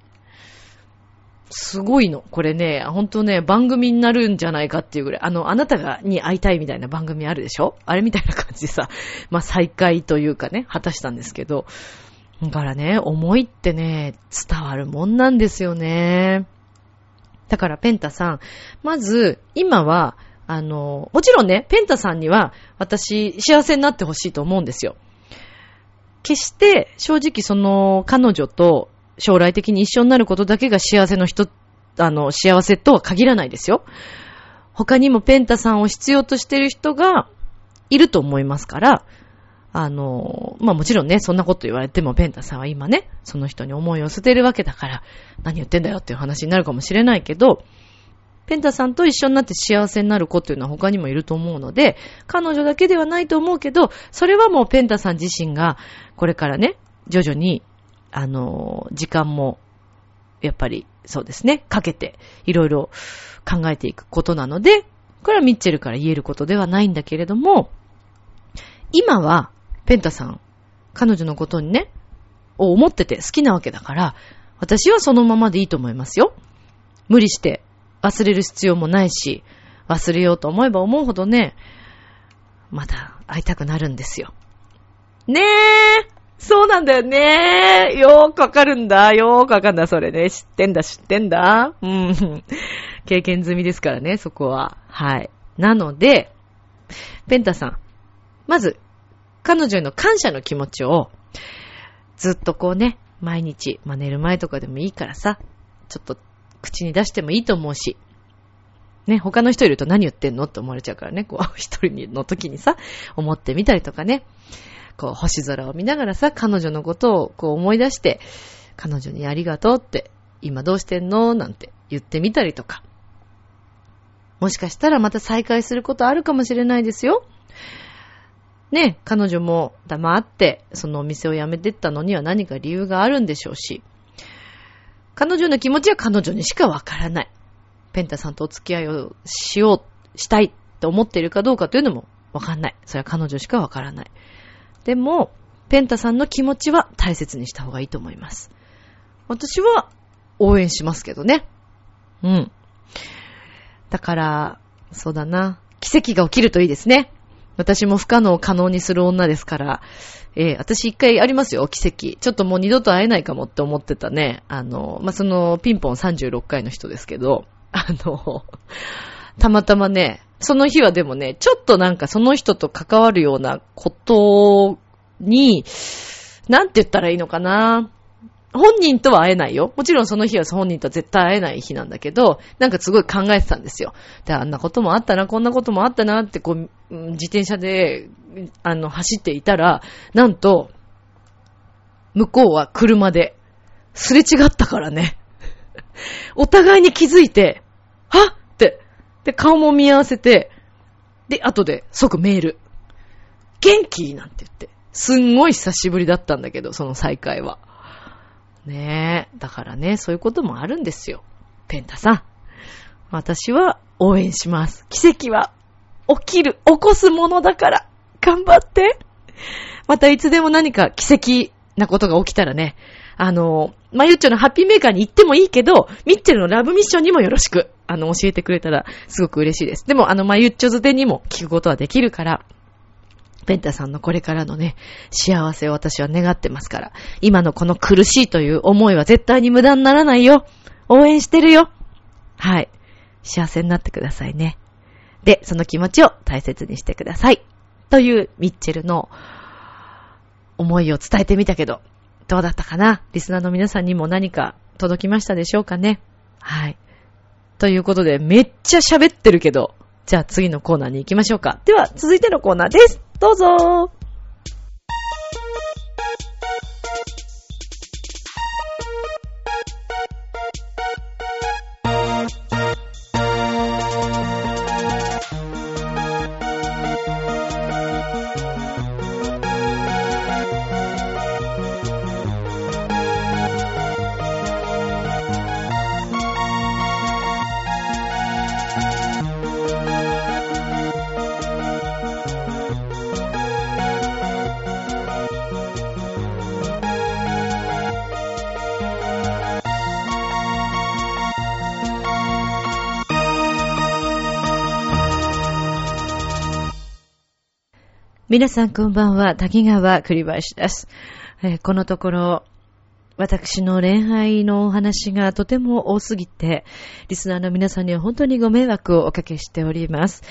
すごいの。これね、ほんとね、番組になるんじゃないかっていうぐらい、あの、あなたがに会いたいみたいな番組あるでしょ？あれみたいな感じでさ、まあ、再会というかね、果たしたんですけど、だからね、思いってね、伝わるもんなんですよね。だから、ペンタさん、まず、今は、あの、もちろんね、ペンタさんには、私、幸せになってほしいと思うんですよ。決して、正直その、彼女と将来的に一緒になることだけが幸せの人、あの、幸せとは限らないですよ。他にもペンタさんを必要としてる人がいると思いますから、あの、まあ、もちろんね、そんなこと言われてもペンタさんは今ね、その人に思いを捨てるわけだから、何言ってんだよっていう話になるかもしれないけど、ペンタさんと一緒になって幸せになる子っていうのは他にもいると思うので、彼女だけではないと思うけど、それはもうペンタさん自身が、これからね、徐々にあの、時間も、やっぱり、そうですね、かけて、いろいろ考えていくことなので、これはミッチェルから言えることではないんだけれども、今は、ペンタさん、彼女のことにね、を思ってて好きなわけだから、私はそのままでいいと思いますよ。無理して忘れる必要もないし、忘れようと思えば思うほどね、また会いたくなるんですよ。ねえそうなんだよね。よーくわかるんだ。よーくわかんだ、それね。知ってんだ、知ってんだ。うん。経験済みですからね、そこは。はい。なので、ペンタさん。まず、彼女への感謝の気持ちを、ずっとこうね、毎日、まあ、寝る前とかでもいいからさ、ちょっと口に出してもいいと思うし、ね、他の人いると何言ってんのって思われちゃうからね、こう、一人の時にさ、思ってみたりとかね。こう、星空を見ながらさ、彼女のことをこう思い出して、彼女にありがとうって、今どうしてんの？なんて言ってみたりとか。もしかしたらまた再会することあるかもしれないですよ。ね、彼女も黙って、そのお店を辞めてったのには何か理由があるんでしょうし、彼女の気持ちは彼女にしかわからない。ペンタさんとお付き合いをしよう、したいって思っているかどうかというのもわかんない。それは彼女しかわからない。でも、ペンタさんの気持ちは大切にした方がいいと思います。私は応援しますけどね。うん。だから、そうだな。奇跡が起きるといいですね。私も不可能を可能にする女ですから、えー、私一回ありますよ、奇跡。ちょっともう二度と会えないかもって思ってたね。あの、まあ、その、ピンポン36回の人ですけど、あの、たまたまね、その日はでもね、ちょっとなんかその人と関わるようなことに、なんて言ったらいいのかな。本人とは会えないよ。もちろんその日は本人とは絶対会えない日なんだけど、なんかすごい考えてたんですよ。で、あんなこともあったな、こんなこともあったなって、こう、自転車で、あの、走っていたら、なんと、向こうは車で、すれ違ったからね。お互いに気づいて、はっ、で、顔も見合わせて、で、後で即メール。元気？なんて言って。すんごい久しぶりだったんだけど、その再会は。ねえ。だからね、そういうこともあるんですよ。ペンタさん。私は応援します。奇跡は起きる、起こすものだから、頑張って。またいつでも何か奇跡なことが起きたらね、あの、まゆっちょのハッピーメーカーに行ってもいいけど、ミッチェルのラブミッションにもよろしく、あの、教えてくれたらすごく嬉しいです。でも、あの、まゆっちょづてにも聞くことはできるから、ペンタさんのこれからのね、幸せを私は願ってますから、今のこの苦しいという思いは絶対に無駄にならないよ。応援してるよ。はい。幸せになってくださいね。で、その気持ちを大切にしてください。というミッチェルの思いを伝えてみたけど、どうだったかな？リスナーの皆さんにも何か届きましたでしょうかね？はい。ということで、めっちゃ喋ってるけど、じゃあ次のコーナーに行きましょうか。では、続いてのコーナーです。どうぞ皆さんこんばんは、滝川栗林です。えーこのところ、私の恋愛のお話がとても多すぎて、リスナーの皆さんには本当にご迷惑をおかけしております。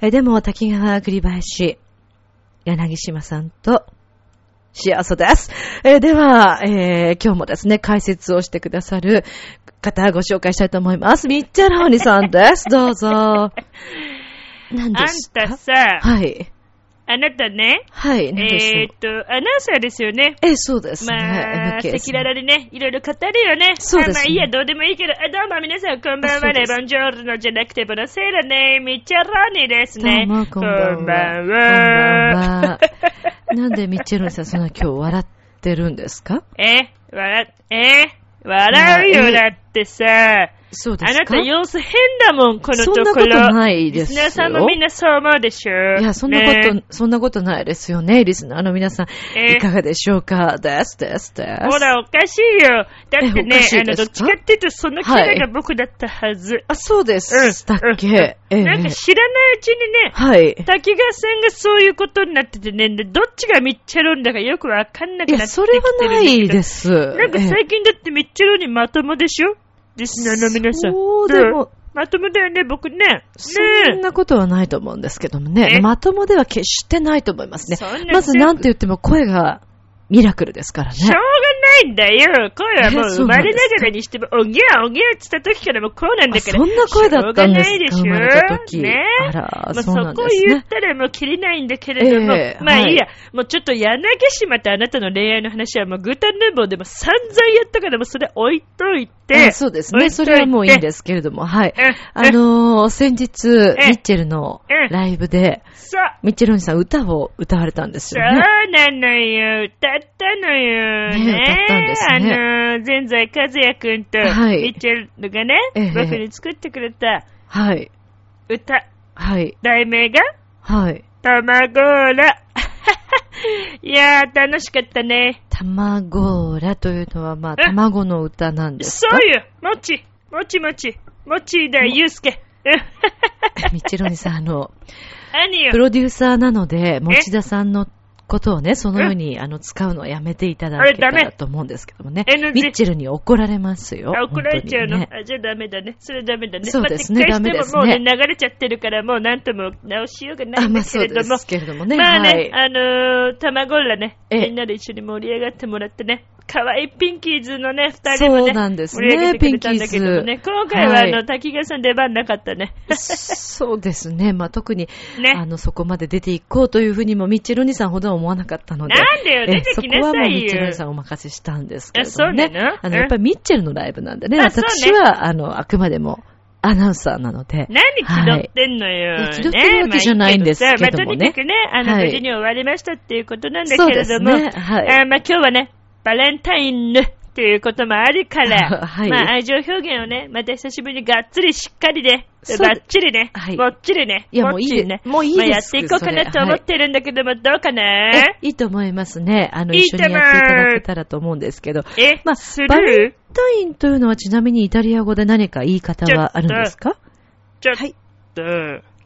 えーでも、滝川栗林、柳島さんと、幸せです。えーでは、えー今日もですね、解説をしてくださる方ご紹介したいと思います。ミッチェローニさんです。どうぞ。何あんですか？たさ、はい。あなたね、はい、えーっと、アナウンサーですよね。え、そうですね。まあ、赤裸々にね、いろいろ語るよね。そうですねまあまあいいや、どうでもいいけど、あどうも皆さんこんばんはね。ボンジョールノじゃなくて、ボナセーラね。ミッチェローニですね。どうもこんばんはこんばんは。はなんでミッチェルンさん、そんな今日笑ってるんですかえ、笑、え、笑うよ、えだってさ。あそうですか？なた様子変だもん、このところ。そんなことないですよリスナーさんもみんなそう思うでしょ。いや、そんなこと、ねそんなことないですよね、リスナーの皆さん。えいかがでしょうか？です、です、です。ほら、おかしいよ。だってねあの、どっちかっていうと、そのキャラが僕だったはず。あ、そうです。うんしたっけ、うんええなんか知らないうちにね、はい。滝川さんがそういうことになっててね、でどっちがミッチェロンだかよくわかんなくいや、なってきてそれはないですす。なんかええ最近だってミッチェロンにまともでしょ？リスナーの皆さん。そうでもんまともだよね、僕ね。ねそんなことはないと思うんですけどもね。えまともでは決してないと思いますねまずなんて言っても声がミラクルですからねしょう。がないんだよ。声はもう生まれながらにしても、おぎゃおぎゃって言った時からもうこうなんだから。あそんな声だったんですか？しょうがないでしょねあらまあ、そそうこなんですね言ったらもう切れないんだけれども、ええまあいいや、はもうちょっと柳島とあなたの恋愛の話はもうグータンヌーボーでも散々やったからもうそれ置いといて。あそうですね。それはもういいんですすけれども、はい。えあのー、先日、えミッチェルのえライブで、そう。ミッチェルお兄さん歌を歌われたんですそうよね。なのよ。歌ったのよ。ね歌ったんですねあの、前在和也くんと、はいミッチェルがね、ええ僕に作ってくれたはい。歌、はい。題名が、はい。卵ら。いやー、楽しかったね。卵らというのは、まあ、え？卵の歌なんですか？そうよ、もち、もちもち、もちだ、ゆうすけ。ミッチェルお兄さん、あの、プ。ロデューサーなので、持田さんのことをね、そのように、あの、使うのはやめていただけたらと思うんですけどもね。ミッチェルに怒られますよ。あ、怒られちゃうの、ねあ、じゃあダメだね。それダメだね。そうですねまあ撤回してもダメですねもうね、流れちゃってるから、もうなんとも直しようがないあ、んまあそうだけれども。ですけれどもね。まあね、はい。あのー、卵らね、ええみんなで一緒に盛り上がってもらってね、可愛いピンキーズのね、二人もね、そうなんですね盛り上げてくれたんだけどもね、ピンキーズ今回はあはいの、滝川さん出番なかったね。そうですね。まあ、特に、ねあの、そこまで出ていこうというふうにも、ミッチェルお兄さんほどは思わなかったので。なんでよえ出てきなさいよそこはもうミッチェルお兄さんお任せしたんですけれどもあそうね。あの、やっぱりミッチェルのライブなんでね。私は、あの、あくまでもアナウンサーなので。何気取ってんのよ。はい気取ってるわけじゃないんですけどもねまあ、とにかくね、あの、はい無事に終わりましたっていうことなんだけれども、はいあまあ今日はね、バレンタインっていうこともあるから、はい。まあ愛情表現をね、また久しぶりにがっつりしっかりね、ばっちりね、はい。もっちりね、いやもういいね、もういいですまあやっていこうかなと思ってるんだけども、どうかな？え、い。いと思いますね。あの、一緒にやっていただけたらと思うんですけど。え、まあす、バレンるタインというのはちなみにイタリア語で何か言い方はあるんですか？ちょっはい。と、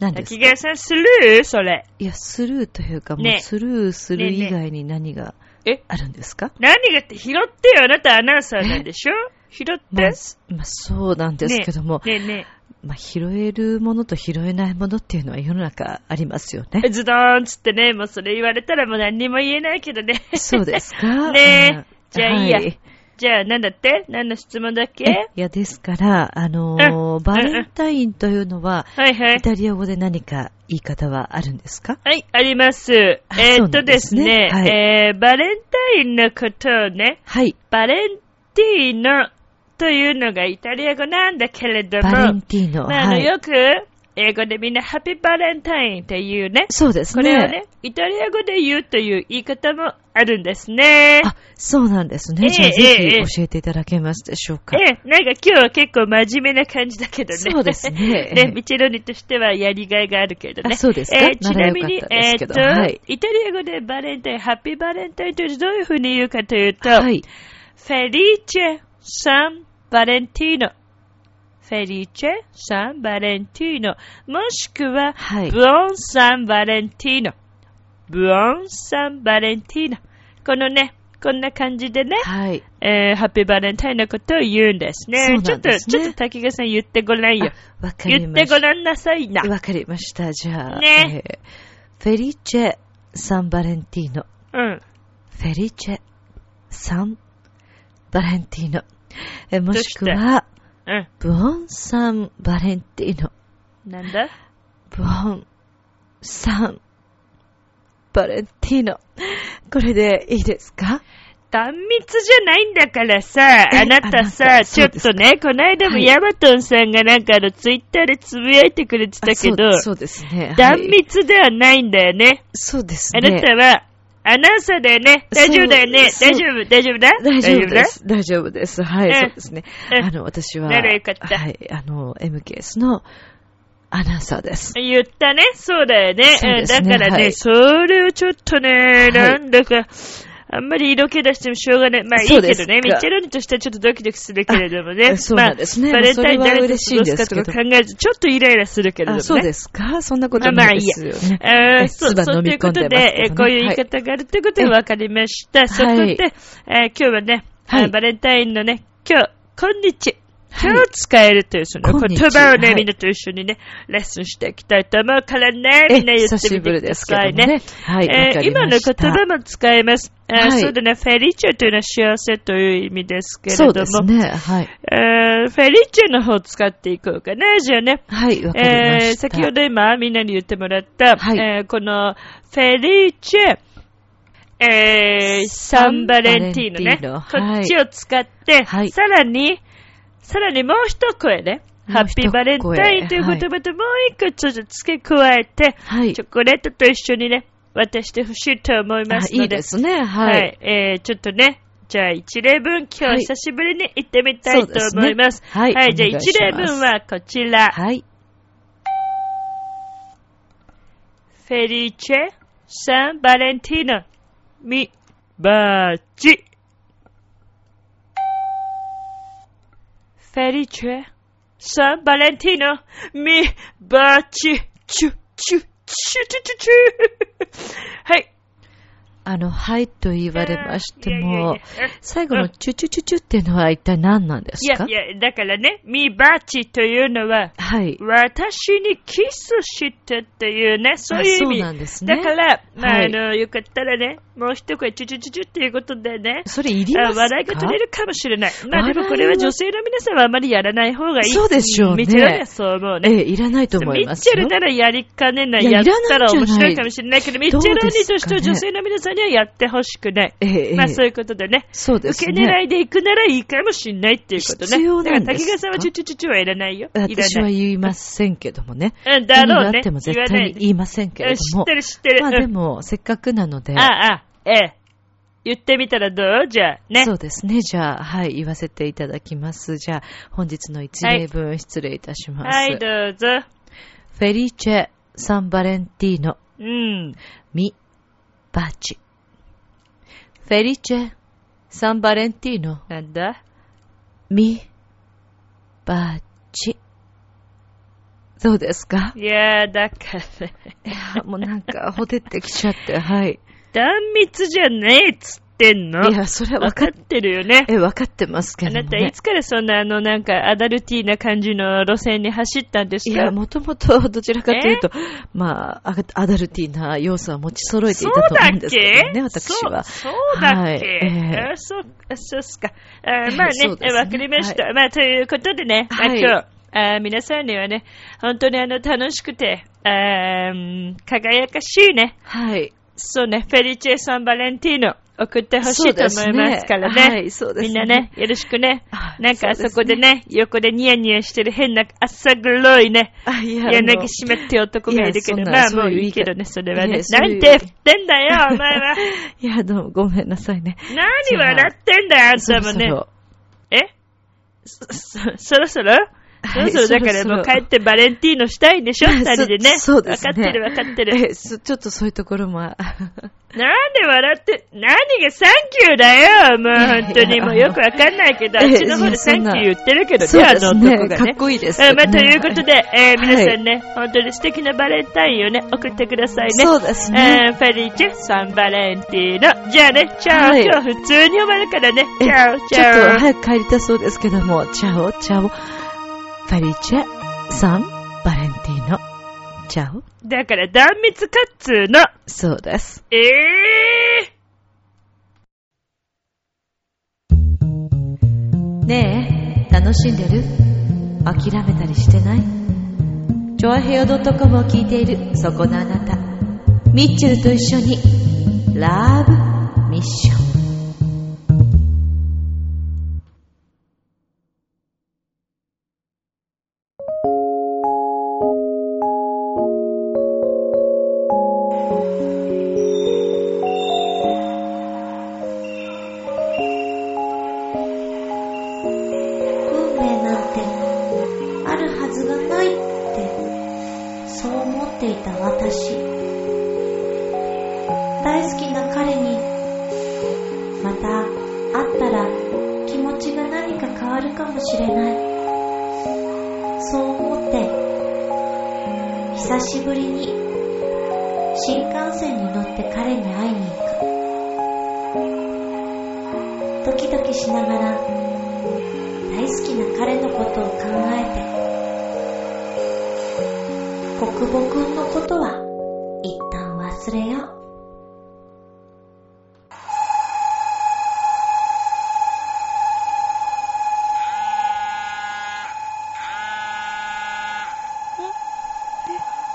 何ですか？さんする？それ。いや、スルーというか、もね。うスルーする以外に何がえ？あるんですか？何がって拾ってよ、あなたアナウンサーなんでしょ？拾って？まあ、まあ、そうなんですけども、ねえね。まあ、拾えるものと拾えないものっていうのは世の中ありますよえ。ね。ズドーンつってね、もうそれ言われたらもう何にも言えないけどね。そうですか？ね。えうん。じゃあいいや。はいじゃあ、なんだって？何の質問だっけ？えいや、ですから、あのーうんバレンタインというのは、はいはいイ。タリア語で何か言い方はあるんですか？はい、あります。えあーっとですすねね、はいえー、バレンタインのことをね、はい。バレンティーノというのがイタリア語なんだけれども、バレンティーノ。まあ、あの、はい。よく、英語でみんなハッピーバレンタインっていうね、そうですね。これをね、イタリア語で言うという言い方もあるんですね。あ、そうなんですね。ええじゃあ、ぜひ教えていただけますでしょうか。ええ、なんか今日は結構真面目な感じだけどね。そうですね ね、ミチェロニとしてはやりがいがあるけどね。あそうですか？えーちなみに、えーっと、はいイタリア語でバレンタイン、ハッピーバレンタインというとどういうふうに言うかというと、はい。フェリーチェ・サン・バレンティーノ。フェリーチェ・サン・バレンティーノ。もしくは、はいブオン・サン・バレンティーノ。ブオン・サン・バレンティーノ。このね、こんな感じでね、はい。えー、ハッピーバレンタインのことを言うんですね。すねちょっと、ちょっと滝川さん言ってごらんよ。わか言りました。ってごらんなさいな。わかりました。じゃあ、ねえーフェリチェ・サンバレンティーノ。うん。フェリチェ・サンバレンティーノ。えーもしくは、うん。ブオン・サンバレンティーノ。なんだ？ブオン・サンバレンティーノ。これでいいですか？断密じゃないんだからさ、えあなたさ、たちょっとね、この間もはいヤマトンさんがなんかあの、ツイッターでつぶやいてくれてたけど、あそうですね。は断い密ではないんだよね。そうですあね。なたは、アナウンサーだよね。大丈夫だよね。大丈夫、大丈夫だ？大丈夫だです。大丈夫です。はい、うんそうですね。うんあの、私は、ならよかったはい、あの、MKS のアナウンサーです。言ったね。そうだよね。ねうんだからね、はいそれをちょっとね、なんだか、あんまり色気出してもしょうがない。まあいいけどね、ミッチェロニとしてはちょっとドキドキするけれどもね。あそうですねまあ、バレンタイン誰と過ごすかとか考えず、ちょっとイライラするけれどもね。あ、そうですか？そんなことないですよね。まあまあいいや。えー、えそう、唾そうということでこういう言い方があるってことが分かりました。そこで、はいえー今日はね、はいあバレンタインのね、今日、こんにち。はい今日使えるというその言葉をね、はいみんなと一緒にね、レッスンしていきたいと思うからね、えみんな言ってみてくださいね。ね。はい、わえー今の言葉も使えます。はいそうだね、フェリチェというのは幸せという意味ですけれども、そうですね。はい。えーフェリチェの方を使っていこうかな、じゃあね。はい、わかりまえーした。先ほど今みんなに言ってもらった、はいえーこのフェリーチェ、えーサンバレンティーノね。はいこっちを使って、はいさらに、さらにもう一声ね。ハッピーバレンタインという言葉ともう一個ちょっと付け加えて、はいチ。ョコレートと一緒にね、渡してほしいと思いまあすので。いいですね。ははい。い。えー、ちょっとね、じゃあ一例文、今はい日久しぶりに行ってみたいと思います。そうですねはいじゃあ一例文はこちら。はい。フェリチェ・サン・バレンティーノ、ミ・バーチ。フェリチェ・サン・バレンティーノ、ミ・バーチ。チュ、チュ、チュ、チュ、チュ、チュ。はい。あの、はいと言われましてもや、最後のチュチュチュチュっていうのは一体何なんですか？いやいや、だからね、ミ・バーチというのは、はい。私にキスしてっていうね、そういう意味。あそうなんですねだから、まあ、はいあの、よかったらね、もう一声チュチュチュチュっていうことでね。それいりますか？あ笑いが取れるかもしれない。まあでもこれは女性の皆さんはあまりやらない方がいい。そうでしょうねミッチェルにはそう思うね。ええ、いらないと思いミッますよ。チェルならやりかねない。いややったらいらないんじゃない面白いかもしれないけど、ミッチェル兄としては女性の皆さんにはやってほしくない。ええええまあそういうことでね。そうです受け狙ね。いで行くならいいかもしれないっていうことね。必要なんですか？だから滝川さんはチュチュチュチュはいらないよ。私は。言いませんけどもね。うん、だろうね。意味があっても絶対に言いませんけれどもうん知って。る知ってる。まあうんでも、せっかくなので。ああ、あええ。言ってみたらどう？じゃあ、ね。そうですね。じゃあ、はい、言わせていただきます。じゃあ、本日の一例分失礼いたします。はい、どうぞ。フェリチェ・サンバレンティーノ・うん。ミ・バチ。フェリチェ・サンバレンティーノ・なんだ？ミ・バチ。どうですか？いやー、だから、いや、もうなんか、ほてってきちゃって、はい。断密じゃねえっつってんの。いや、それは分かってるよね。え、分かってますけあども、ね。なたいつからそんなあのなんかアダルティーな感じの路線に走ったんですか？いや、もともとどちらかというと、まあ、アアダルティーな要素は持ち揃えていたと思うんですけどね、私は。そうそうだっけ、はいええあそう、あそうっすか。あまあ ね、わかりました。まあ、ということでね、まあはい今日、あ皆さんにはね、本当にあの楽しくて、あー輝かしいね、はい。そうね、フェリチェ・サンバレンティーノ送ってほしいと思いますからね。はい、そうですね。みんなね、よろしくねあ。なんかあそこでね、横でニヤニヤしてる変な浅黒いね、あ、いや、柳島って男がいるけど、まあもういいけどね、それはいねなんて言ってんだよ、お前は。いや、どうもごめんなさいね。何笑ってんだよ、あんたもね。え？そ、そ、そろそろ？そろそろだからもう帰ってバレンティーノしたいんでしょ？二人でね。そそうですね。わかってるわかってる。え、そちょっとそういうところも、あ なんで笑って、何がサンキューだよ？もう本当にもうよくわかんないけど、あっちの方でサンキュー言ってるけどね、あの男がね。ね。かっこいいですまあ。ということで、えー皆はいさんね、本当に素敵なバレンタインをね、送ってくださいね。そうですね。えーフェリチェ・サンバレンティーノ。じゃあね、チャオ、はい今日普通に呼ばれるからね。チえャオ、チちょっとャオ。早く帰りたそうですけども、チャオ、チャオ。フェリチェ、サン、バレンティーノ。チャオ。だから断密かっつーの。そうです。ええねえ、楽しんでる？諦めたりしてない？チョアヘヨ .com を聞いているそこのあなた。ミッチェルと一緒に、ラブミッション。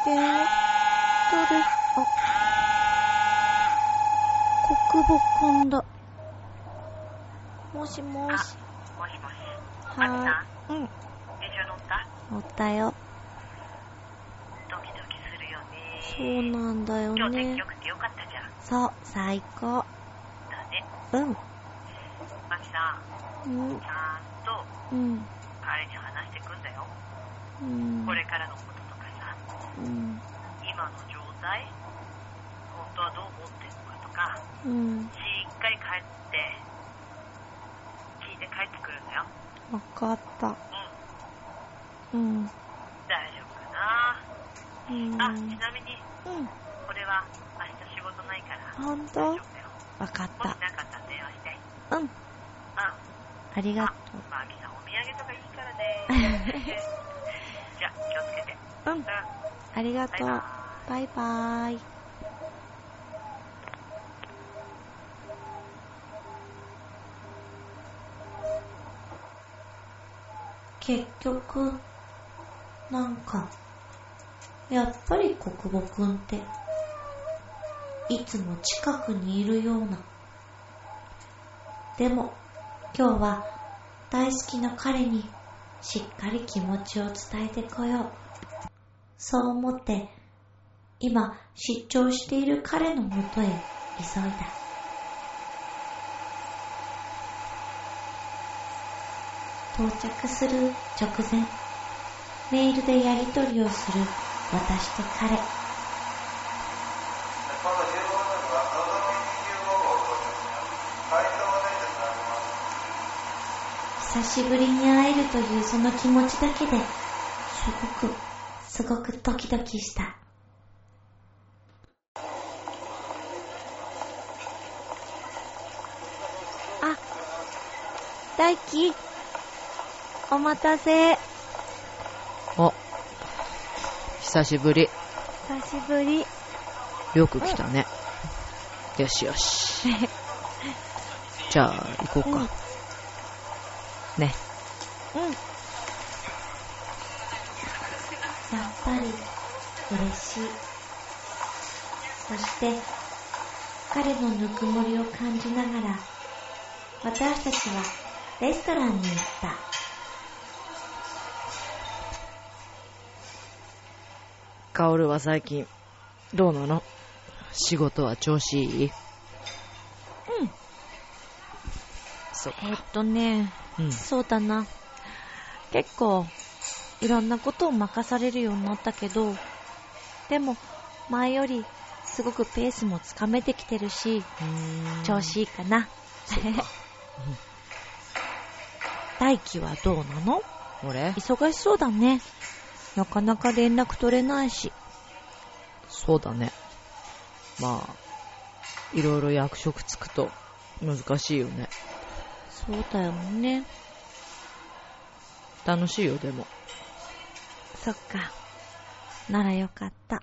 で、誰あ、国母くんだ。もしもし。もしもし、はい。うん、電車乗った？乗ったよ。ドキドキするよそうね。なんだよね今日天気。良くてよかったじゃん。そう、最高。だね。うん、マキさん、うん、ちゃんとうん、彼に話してくんだよ。うん。これからのことうん、今の状態、本当はどう思ってるのかとか、うん、しっかり帰って、聞いて帰ってくるんだよ。わかった。うん、うん、大丈夫かな。うん。あ、ちなみに、うん、これは明日仕事ないから、ほんと大丈夫だよ。わかった。もしなかったら電話して。うん、うん。ありがとマキさんお土産とかいいからね。じゃあ、気をつけて。う。うんうん。、ありがとう。バイバイ。結局、なんか、やっぱり国母くんって、いつも近くにいるような。でも、今日は大好きな彼にしっかり気持ちを伝えてこよう。そう思って、今出張している彼のもとへ急いだ。到着する直前、メールでやり取りをする私と彼。久しぶりに会えるというその気持ちだけで、すごく、すごくドキドキした。あ、大輝、お待たせ。お、久しぶり。久しぶり。よく来たね。よしよし。じゃあ、行こうか。ね。うん。やっぱり嬉しい。そして、彼のぬくもりを感じながら、私たちはレストランに行った。カオルは最近、どうなの？仕事は調子いい？うん。そっえっとね、うん。そうだな。結構、いろんなことを任されるようになったけど、でも、前より、すごくペースもつかめてきてるし、調子いいかな。大輝はどうなの？俺？忙しそうだね。なかなか連絡取れないし。そうだね。まあ、いろいろ役職つくと難しいよね。そうだよね。楽しいよ、でも。そっか。ならよかった。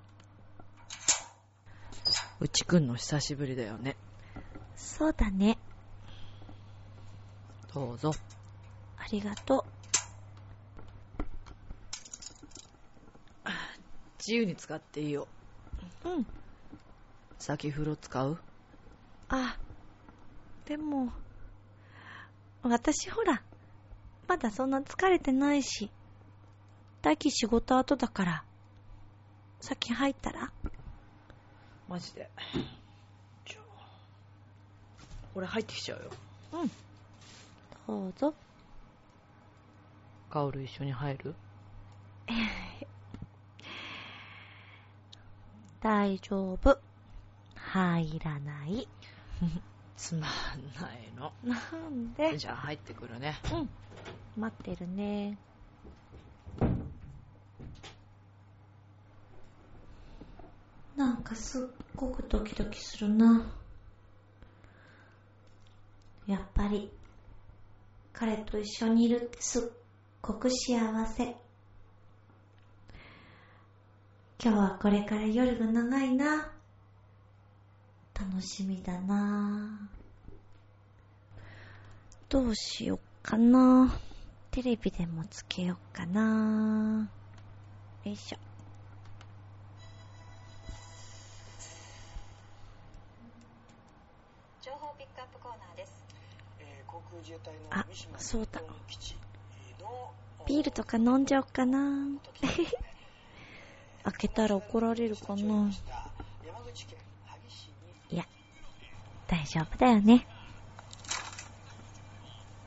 うちくんの久しぶりだよね。そうだね。どうぞ。ありがと自由に使っていいよ。う。うん。先風呂使う？あ、でも、私ほら、まだそんな疲れてないし、大輝仕事後だから、先入ったらマジで。俺入ってきちゃうよ。うん。どうぞ。カオル一緒に入る？大丈夫。入らない。つまんないの。なんで？じゃあ入ってくるね。うん。待ってるね。なんかすっごくドキドキするな。やっぱり、彼と一緒にいるってすっごく幸せ。今日はこれから夜が長いな。楽しみだな。どうしよっかな。テレビでもつけよっかな。よいしょ。あそうだビールとか飲んじゃおっかな。開けたら怒られるかな。いや、大丈夫だよね。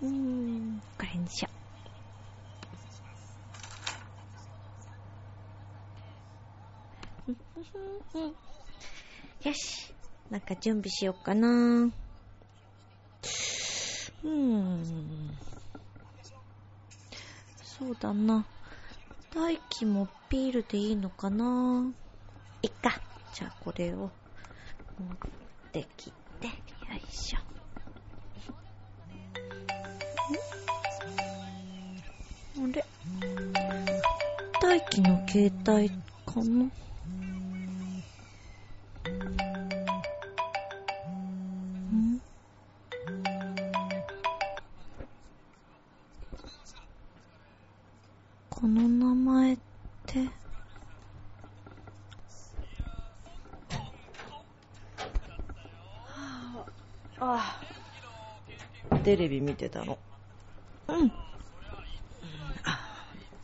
うーん、これにしよう。よし。なんか準備しよっかな。うーん。そうだな。大輝もビールでいいのかな？いっか。じゃあこれを持ってきて、よいしょ。んあれ？大輝の携帯かな？テレビ見てたの。うん。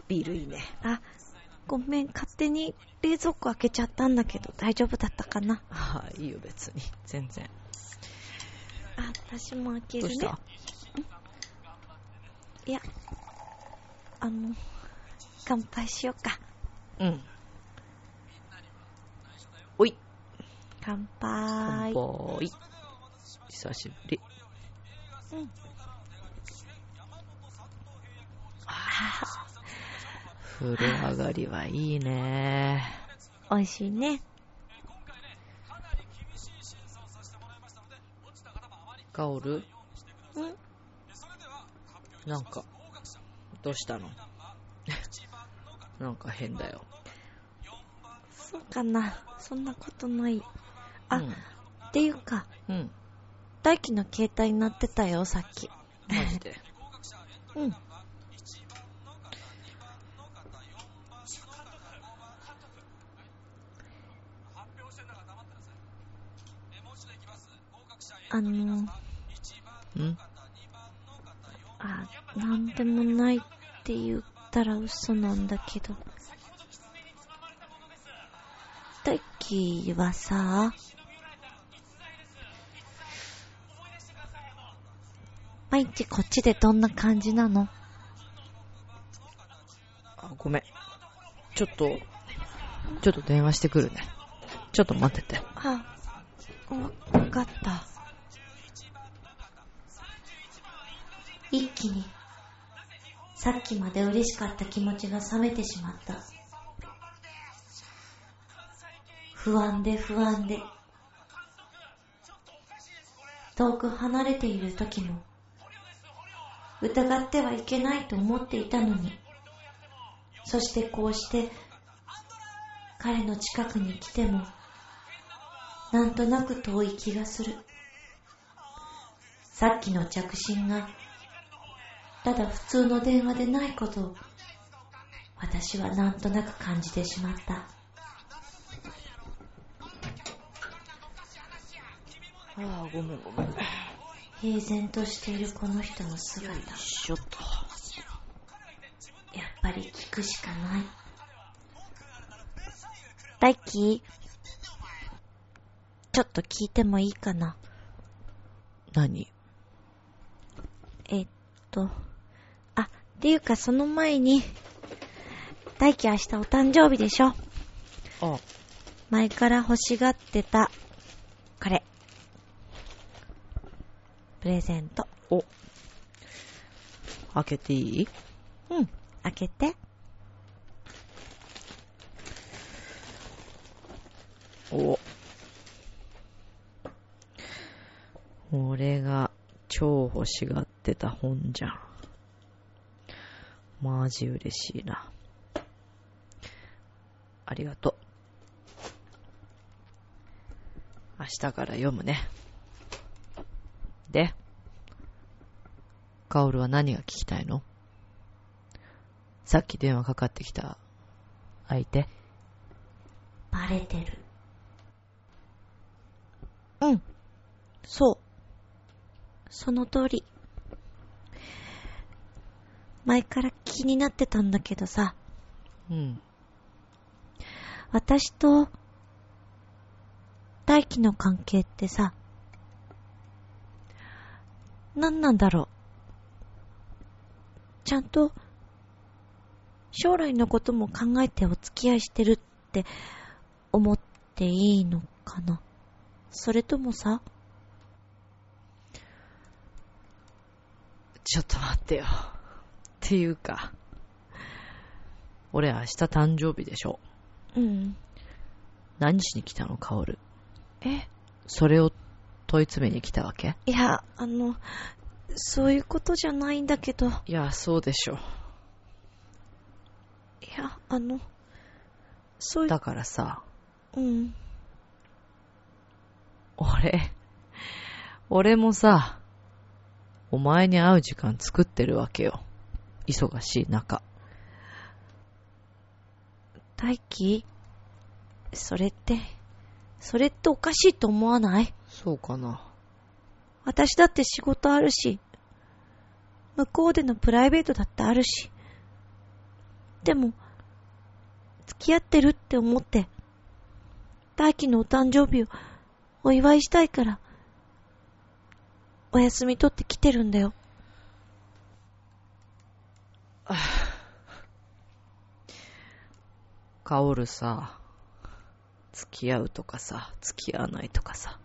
ビールいいね。あ、ごめん、勝手に冷蔵庫開けちゃったんだけど、大丈夫だったかな？ああ、いいよ別に。全然。あ、私も開けるねどうした？いや、あの、乾杯しようか。うん。おい。乾乾杯。杯。久しぶり。うん。風呂上がりはいいね。美味しいね。カオル？うん。なんか、どうしたの？なんか変だよ。そうかな。そんなことない。あ、うんっていうか、うん。大輝の携帯になってたよ、さっき。マジで？うん。あの、うん？あ、なんでもないって言ったら嘘なんだけど。大輝はさ、毎日こっちでどんな感じなの？あ、ごめん。ちょっと、ちょっと電話してくるね。ちょっと待ってて。あ、わ、わかった。一気に、さっきまで嬉しかった気持ちが冷めてしまった。不安で不安で、遠く離れている時も、疑ってはいけないと思っていたのに、そしてこうして、彼の近くに来ても、なんとなく遠い気がする。さっきの着信が、ただ普通の電話でないことを、私はなんとなく感じてしまった。ああ、ごめんごめん。平然としているこの人の姿、やっちょっと。ぱり聞くしかない。大輝ちょっと聞いてもいいかな？何？えっと、あ、っていうかその前に、大輝明日お誕生日でしょ？あ、前から欲しがってた、これ。プレゼント。お。開けていい？うん、開けて。お。俺が超欲しがってた本じゃん。マジ嬉しいな。ありがとう。明日から読むね。で、カオルは何が聞きたいの？さっき電話かかってきた相手バレてる。うん。そう。その通り。前から気になってたんだけどさ、うん。私と、大輝の関係ってさ、何なんだろう。ちゃんと、将来のことも考えてお付き合いしてるって思っていいのかなそれともさ、ちょっと待ってよ。っていうか、俺明日誕生日でしょ。うん。何しに来たの、カオル。え、それを問い詰めに来たわけ？いや、あの、そういうことじゃないんだけど、いいや、そうでしょ。や、あの、そういう、だからさ、うん。俺、俺もさ、お前に会う時間作ってるわけよ。忙しい中。大輝それって、それっておかしいと思わない？そうかな。私だって仕事あるし、向こうでのプライベートだってあるし。でも、付き合ってるって思って、大輝のお誕生日をお祝いしたいから、お休み取って来てるんだよ。カオルさ、付き合うとかさ、付き合わないとかさ。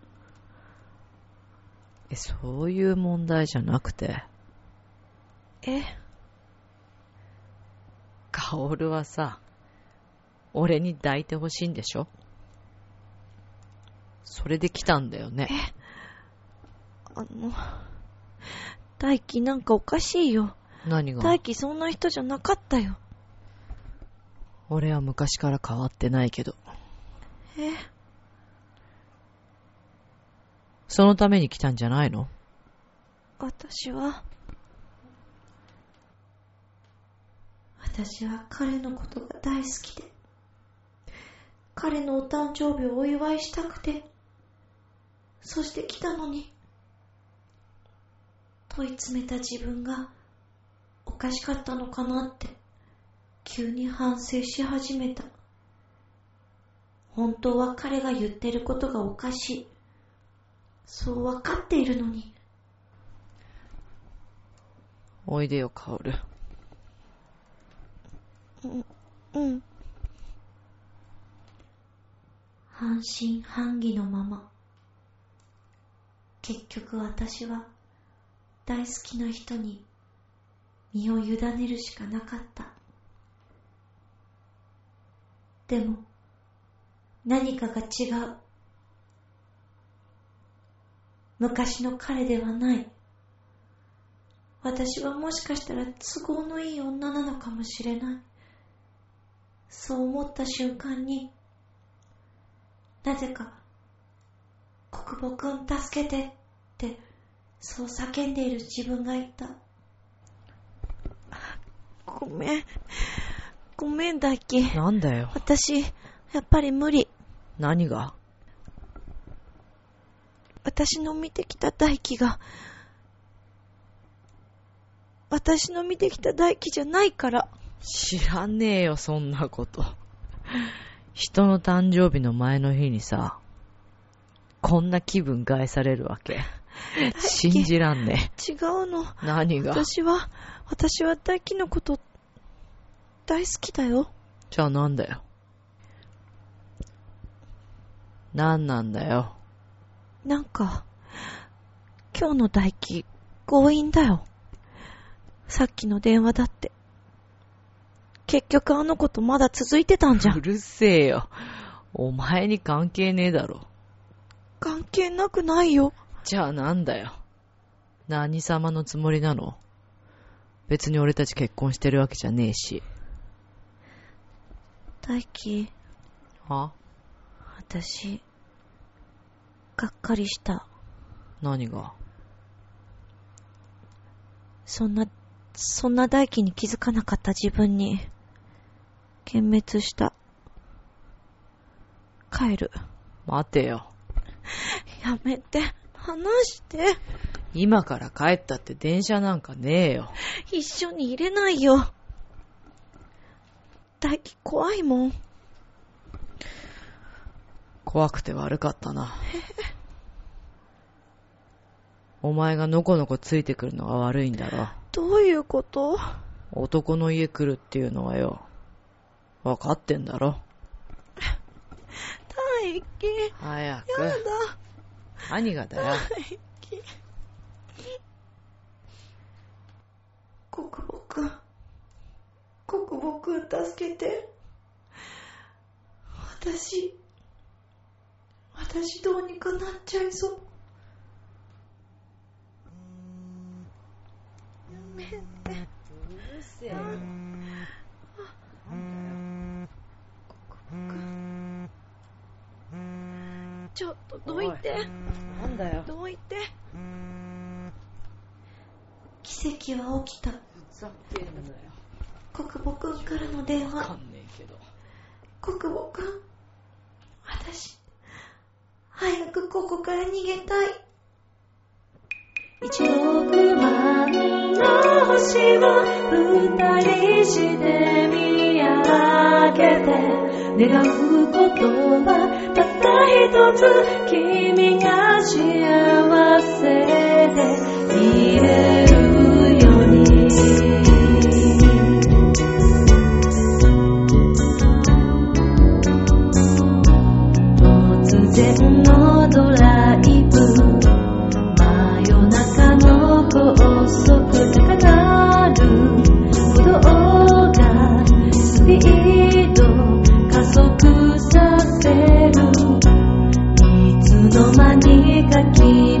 え、そういう問題じゃなくて、え？カオルはさ、俺に抱いてほしいんでしょ？それで来たんだよね。あの、大輝なんかおかしいよ。何が？大輝そんな人じゃなかったよ。俺は昔から変わってないけど。え？そのために来たんじゃないの？私は、私は彼のことが大好きで、彼のお誕生日をお祝いしたくて、そして来たのに、問い詰めた自分がおかしかったのかなって、急に反省し始めた。本当は彼が言ってることがおかしい。そう分かっているのに。おいでよ、カオル。うん、うん。半信半疑のまま。結局私は大好きな人に身を委ねるしかなかった。でも、何かが違う。昔の彼ではない。私はもしかしたら都合のいい女なのかもしれない。そう思った瞬間に、なぜか、国母くん助けてって、そう叫んでいる自分がいた。ごめん。ごめん、大輝。なんだよ。私、やっぱり無理。何が？私の見てきた大輝が、私の見てきた大輝じゃないから。知らねえよ、そんなこと。人の誕生日の前の日にさ、こんな気分害されるわけ。信じらんね違うの。え。何が？私は、私は大輝のこと、大好きだよ。じゃあなんだよ。なんなんだよ。なんか、今日の大輝、強引だよ。さっきの電話だって。結局あの子とまだ続いてたんじゃ。うんるせえよ。お前に関係ねえだろ。関係なくないよ。じゃあなんだよ。何様のつもりなの？別に俺たち結婚してるわけじゃねえし。大輝、は？私、がっかりした。何が？そんな、そんな大輝に気づかなかった自分に、幻滅した。帰る。待てよ。やめて。話して。今から帰ったって電車なんかねえよ。一緒に入れないよ。大輝怖いもん。怖くて悪かったな。お前がのこのこついてくるのが悪いんだろ。どういうこと？男の家来るっていうのはよ。わかってんだろ。大輝。早やく。だ。何がだよ。大輝。国母くん。国母くん助けて。私、私どうにかなっちゃいそう。やめて。うるせえよ。ちょっとどいて。なんだよ。どいて。奇跡は起きた。ふざけんなよ。国母くんからの電わか話。んねえけど。国母くん。私、早くここから逃げたい。一億万の星を二人して見上げて願うことはたった一つ君が幸せでいれるようにに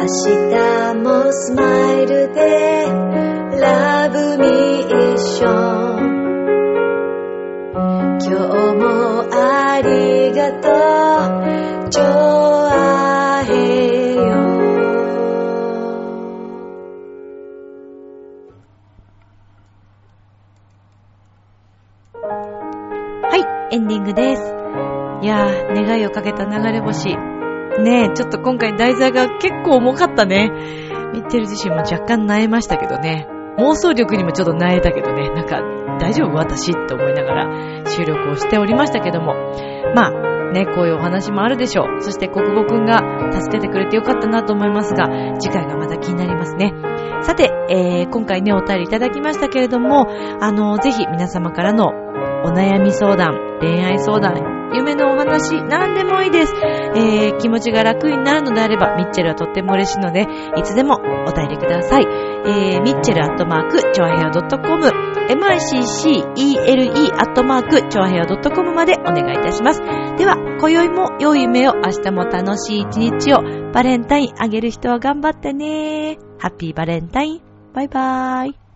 明日もスマイルでラブミッション今日もありがとうジョアヘヨはい、エンディングです。いやー、願いをかけた流れ星。ねえ、ちょっと今回題材が結構重かったね。ミッチェル自身も若干萎えましたけどね。妄想力にもちょっと萎えたけどね。なんか、大丈夫私って思いながら収録をしておりましたけども。まあ、ね、こういうお話もあるでしょう。そして国母くんが助けてくれてよかったなと思いますが、次回がまた気になりますね。さて、えー、今回ね、お便りいただきましたけれども、あの、ぜひ皆様からのお悩み相談、恋愛相談、夢のお話、何でもいいです。えー、気持ちが楽になるのであれば、ミッチェルはとっても嬉しいので、いつでもお便りください。えー、ミッチェルアットマーク、チョアヘア .com、miccele アットマーク、チョアヘア .com までお願いいたします。では、今宵も良い夢を、明日も楽しい一日を、バレンタインあげる人は頑張ってね。ハッピーバレンタイン。バイバーイ。